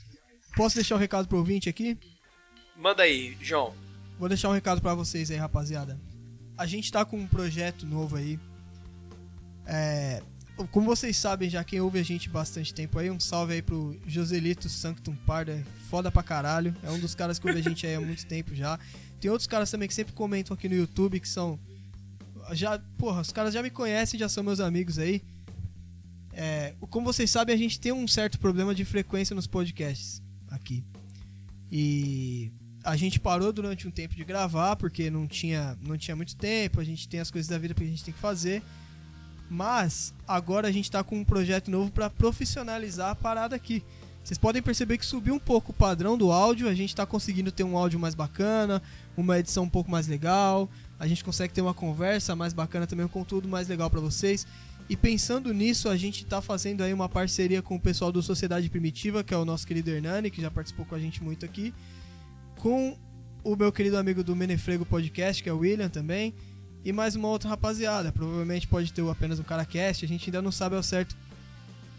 Posso deixar o recado pro ouvinte aqui? Manda aí, João. Vou deixar um recado pra vocês aí, rapaziada. A gente tá com um projeto novo aí. É, como vocês sabem, já quem ouve a gente bastante tempo aí, um salve aí pro Joselito Sanctum Parda, foda pra caralho. É um dos caras que ouve a gente aí há muito tempo já. Tem outros caras também que sempre comentam aqui no YouTube que são. Já, porra, os caras já me conhecem, já são meus amigos aí. É, como vocês sabem, a gente tem um certo problema de frequência nos podcasts aqui. E a gente parou durante um tempo de gravar porque não tinha, não tinha muito tempo, a gente tem as coisas da vida que a gente tem que fazer. Mas agora a gente tá com um projeto novo para profissionalizar a parada aqui. Vocês podem perceber que subiu um pouco o padrão do áudio, a gente tá conseguindo ter um áudio mais bacana, uma edição um pouco mais legal, a gente consegue ter uma conversa mais bacana também, um conteúdo mais legal para vocês. E pensando nisso, a gente tá fazendo aí uma parceria com o pessoal do Sociedade Primitiva, que é o nosso querido Hernani, que já participou com a gente muito aqui, com o meu querido amigo do Menefrego Podcast, que é o William também, e mais uma outra rapaziada. Provavelmente pode ter apenas um cara cast, a gente ainda não sabe ao certo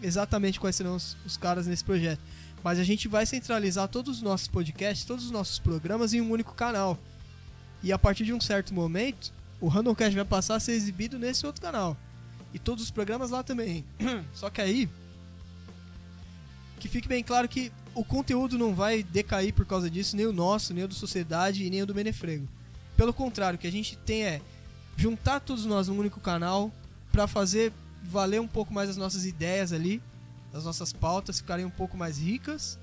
exatamente quais serão os, os caras nesse projeto. Mas a gente vai centralizar todos os nossos podcasts, todos os nossos programas em um único canal. E a partir de um certo momento, o Randomcast vai passar a ser exibido nesse outro canal. E todos os programas lá também. [clears throat] Só que aí. Que fique bem claro que o conteúdo não vai decair por causa disso, nem o nosso, nem o do Sociedade e nem o do Menefrego. Pelo contrário, o que a gente tem é juntar todos nós num único canal para fazer valer um pouco mais as nossas ideias ali, as nossas pautas ficarem um pouco mais ricas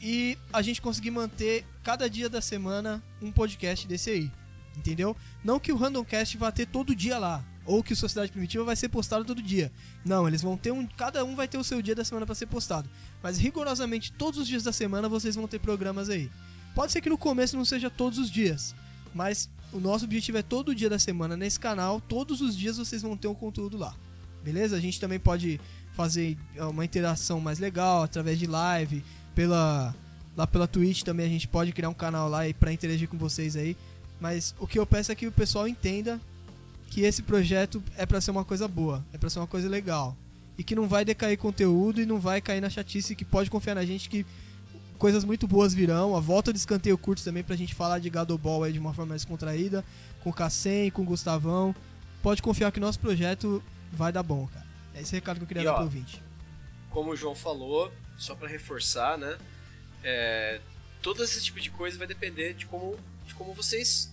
e a gente conseguir manter cada dia da semana um podcast desse aí, entendeu? Não que o Randomcast vá ter todo dia lá, ou que o Sociedade Primitiva vai ser postado todo dia. Não, eles vão ter um, cada um vai ter o seu dia da semana para ser postado, mas rigorosamente todos os dias da semana vocês vão ter programas aí. Pode ser que no começo não seja todos os dias, mas o nosso objetivo é todo dia da semana nesse canal, todos os dias vocês vão ter um conteúdo lá. Beleza? A gente também pode fazer é, uma interação mais legal através de live, pela lá pela Twitch também a gente pode criar um canal lá para interagir com vocês aí. Mas o que eu peço é que o pessoal entenda que esse projeto é para ser uma coisa boa, é para ser uma coisa legal e que não vai decair conteúdo e não vai cair na chatice que pode confiar na gente que coisas muito boas virão. A volta de escanteio curto também pra gente falar de Gado Ball aí de uma forma mais contraída, com o Cassem, com o Gustavão. Pode confiar que nosso projeto vai dar bom, cara. É esse recado que eu queria e, dar ó, pro ouvinte. Como o João falou, só para reforçar, né? É, todo esse tipo de coisa vai depender de como, de como vocês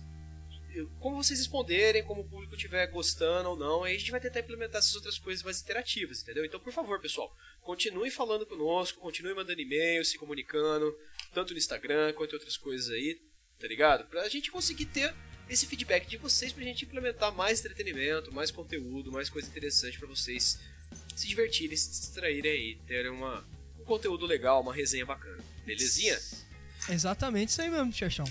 como vocês responderem, como o público estiver gostando ou não, aí a gente vai tentar implementar essas outras coisas mais interativas, entendeu? Então, por favor, pessoal, continue falando conosco, continue mandando e-mail, se comunicando, tanto no Instagram quanto em outras coisas aí, tá ligado? Pra gente conseguir ter esse feedback de vocês pra gente implementar mais entretenimento, mais conteúdo, mais coisa interessante para vocês se divertirem, se distraírem aí, terem uma, um conteúdo legal, uma resenha bacana. Belezinha? Exatamente isso aí mesmo, Xerxão.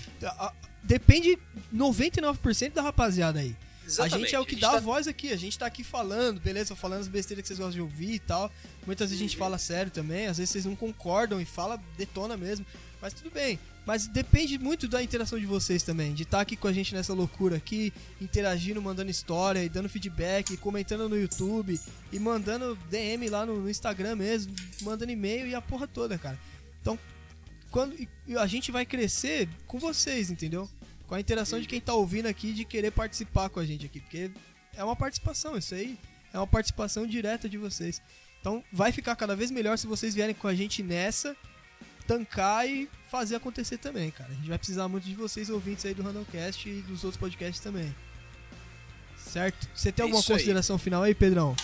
Depende 99% da rapaziada aí. Exatamente. A gente é o que dá tá... a voz aqui, a gente tá aqui falando, beleza? Falando as besteiras que vocês gostam de ouvir e tal. Muitas vezes a gente fala sério também, às vezes vocês não concordam e fala, detona mesmo. Mas tudo bem. Mas depende muito da interação de vocês também, de estar tá aqui com a gente nessa loucura aqui, interagindo, mandando história e dando feedback, comentando no YouTube e mandando DM lá no, no Instagram mesmo, mandando e-mail e a porra toda, cara. Então, quando a gente vai crescer com vocês, entendeu? Com a interação de quem tá ouvindo aqui, de querer participar com a gente aqui, porque é uma participação, isso aí é uma participação direta de vocês. Então vai ficar cada vez melhor se vocês vierem com a gente nessa, tancar e fazer acontecer também, cara. A gente vai precisar muito de vocês ouvintes aí do Randomcast e dos outros podcasts também. Certo? Você tem alguma consideração aí. final aí, Pedrão?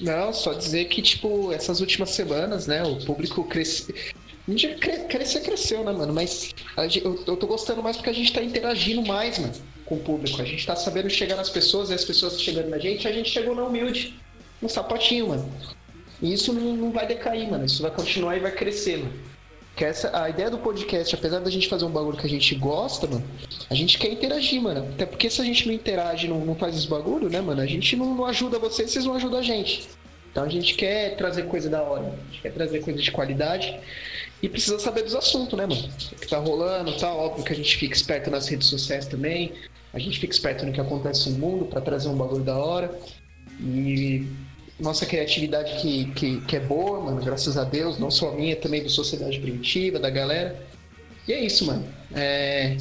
Não, só dizer que, tipo, essas últimas semanas, né, o público cresceu. Crescer, cresceu, né, mano? Mas eu, eu tô gostando mais porque a gente tá interagindo mais, mano, com o público. A gente tá sabendo chegar nas pessoas e as pessoas chegando na gente, a gente chegou na humilde, no sapatinho, mano. E isso não, não vai decair, mano. Isso vai continuar e vai crescer, mano. Que essa, a ideia do podcast, apesar da gente fazer um bagulho que a gente gosta, mano, a gente quer interagir, mano. Até porque se a gente não interage, não, não faz os bagulho, né, mano, a gente não, não ajuda vocês, vocês não ajudam a gente. Então a gente quer trazer coisa da hora, a gente quer trazer coisa de qualidade e precisa saber dos assuntos, né, mano? O que tá rolando e tal. Óbvio que a gente fica esperto nas redes sociais também. A gente fica esperto no que acontece no mundo para trazer um bagulho da hora. E nossa criatividade que, que, que, é boa, mano, graças a Deus, não só a minha, também do Sociedade Primitiva, da galera. E é isso, mano. É...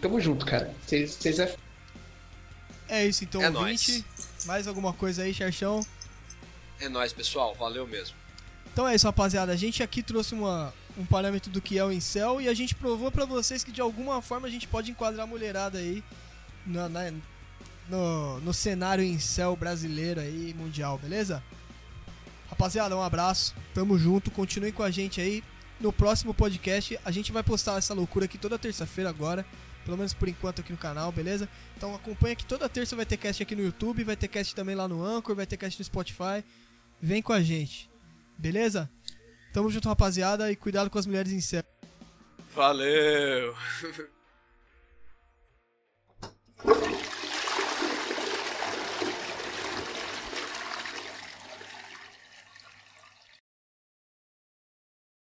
Tamo junto, cara. Vocês é. É isso então, é 20. Nóis. Mais alguma coisa aí, Xerxão? É nóis, pessoal. Valeu mesmo. Então é isso, rapaziada. A gente aqui trouxe uma, um parâmetro do que é o incel e a gente provou para vocês que de alguma forma a gente pode enquadrar a mulherada aí na, na, no, no cenário em céu brasileiro aí, mundial, beleza? Rapaziada, um abraço, tamo junto, continuem com a gente aí. No próximo podcast, a gente vai postar essa loucura aqui toda terça-feira agora, pelo menos por enquanto aqui no canal, beleza? Então acompanha que toda terça vai ter cast aqui no YouTube, vai ter cast também lá no Anchor, vai ter cast no Spotify. Vem com a gente, beleza? Tamo junto, rapaziada, e cuidado com as mulheres em céu. Valeu! [laughs]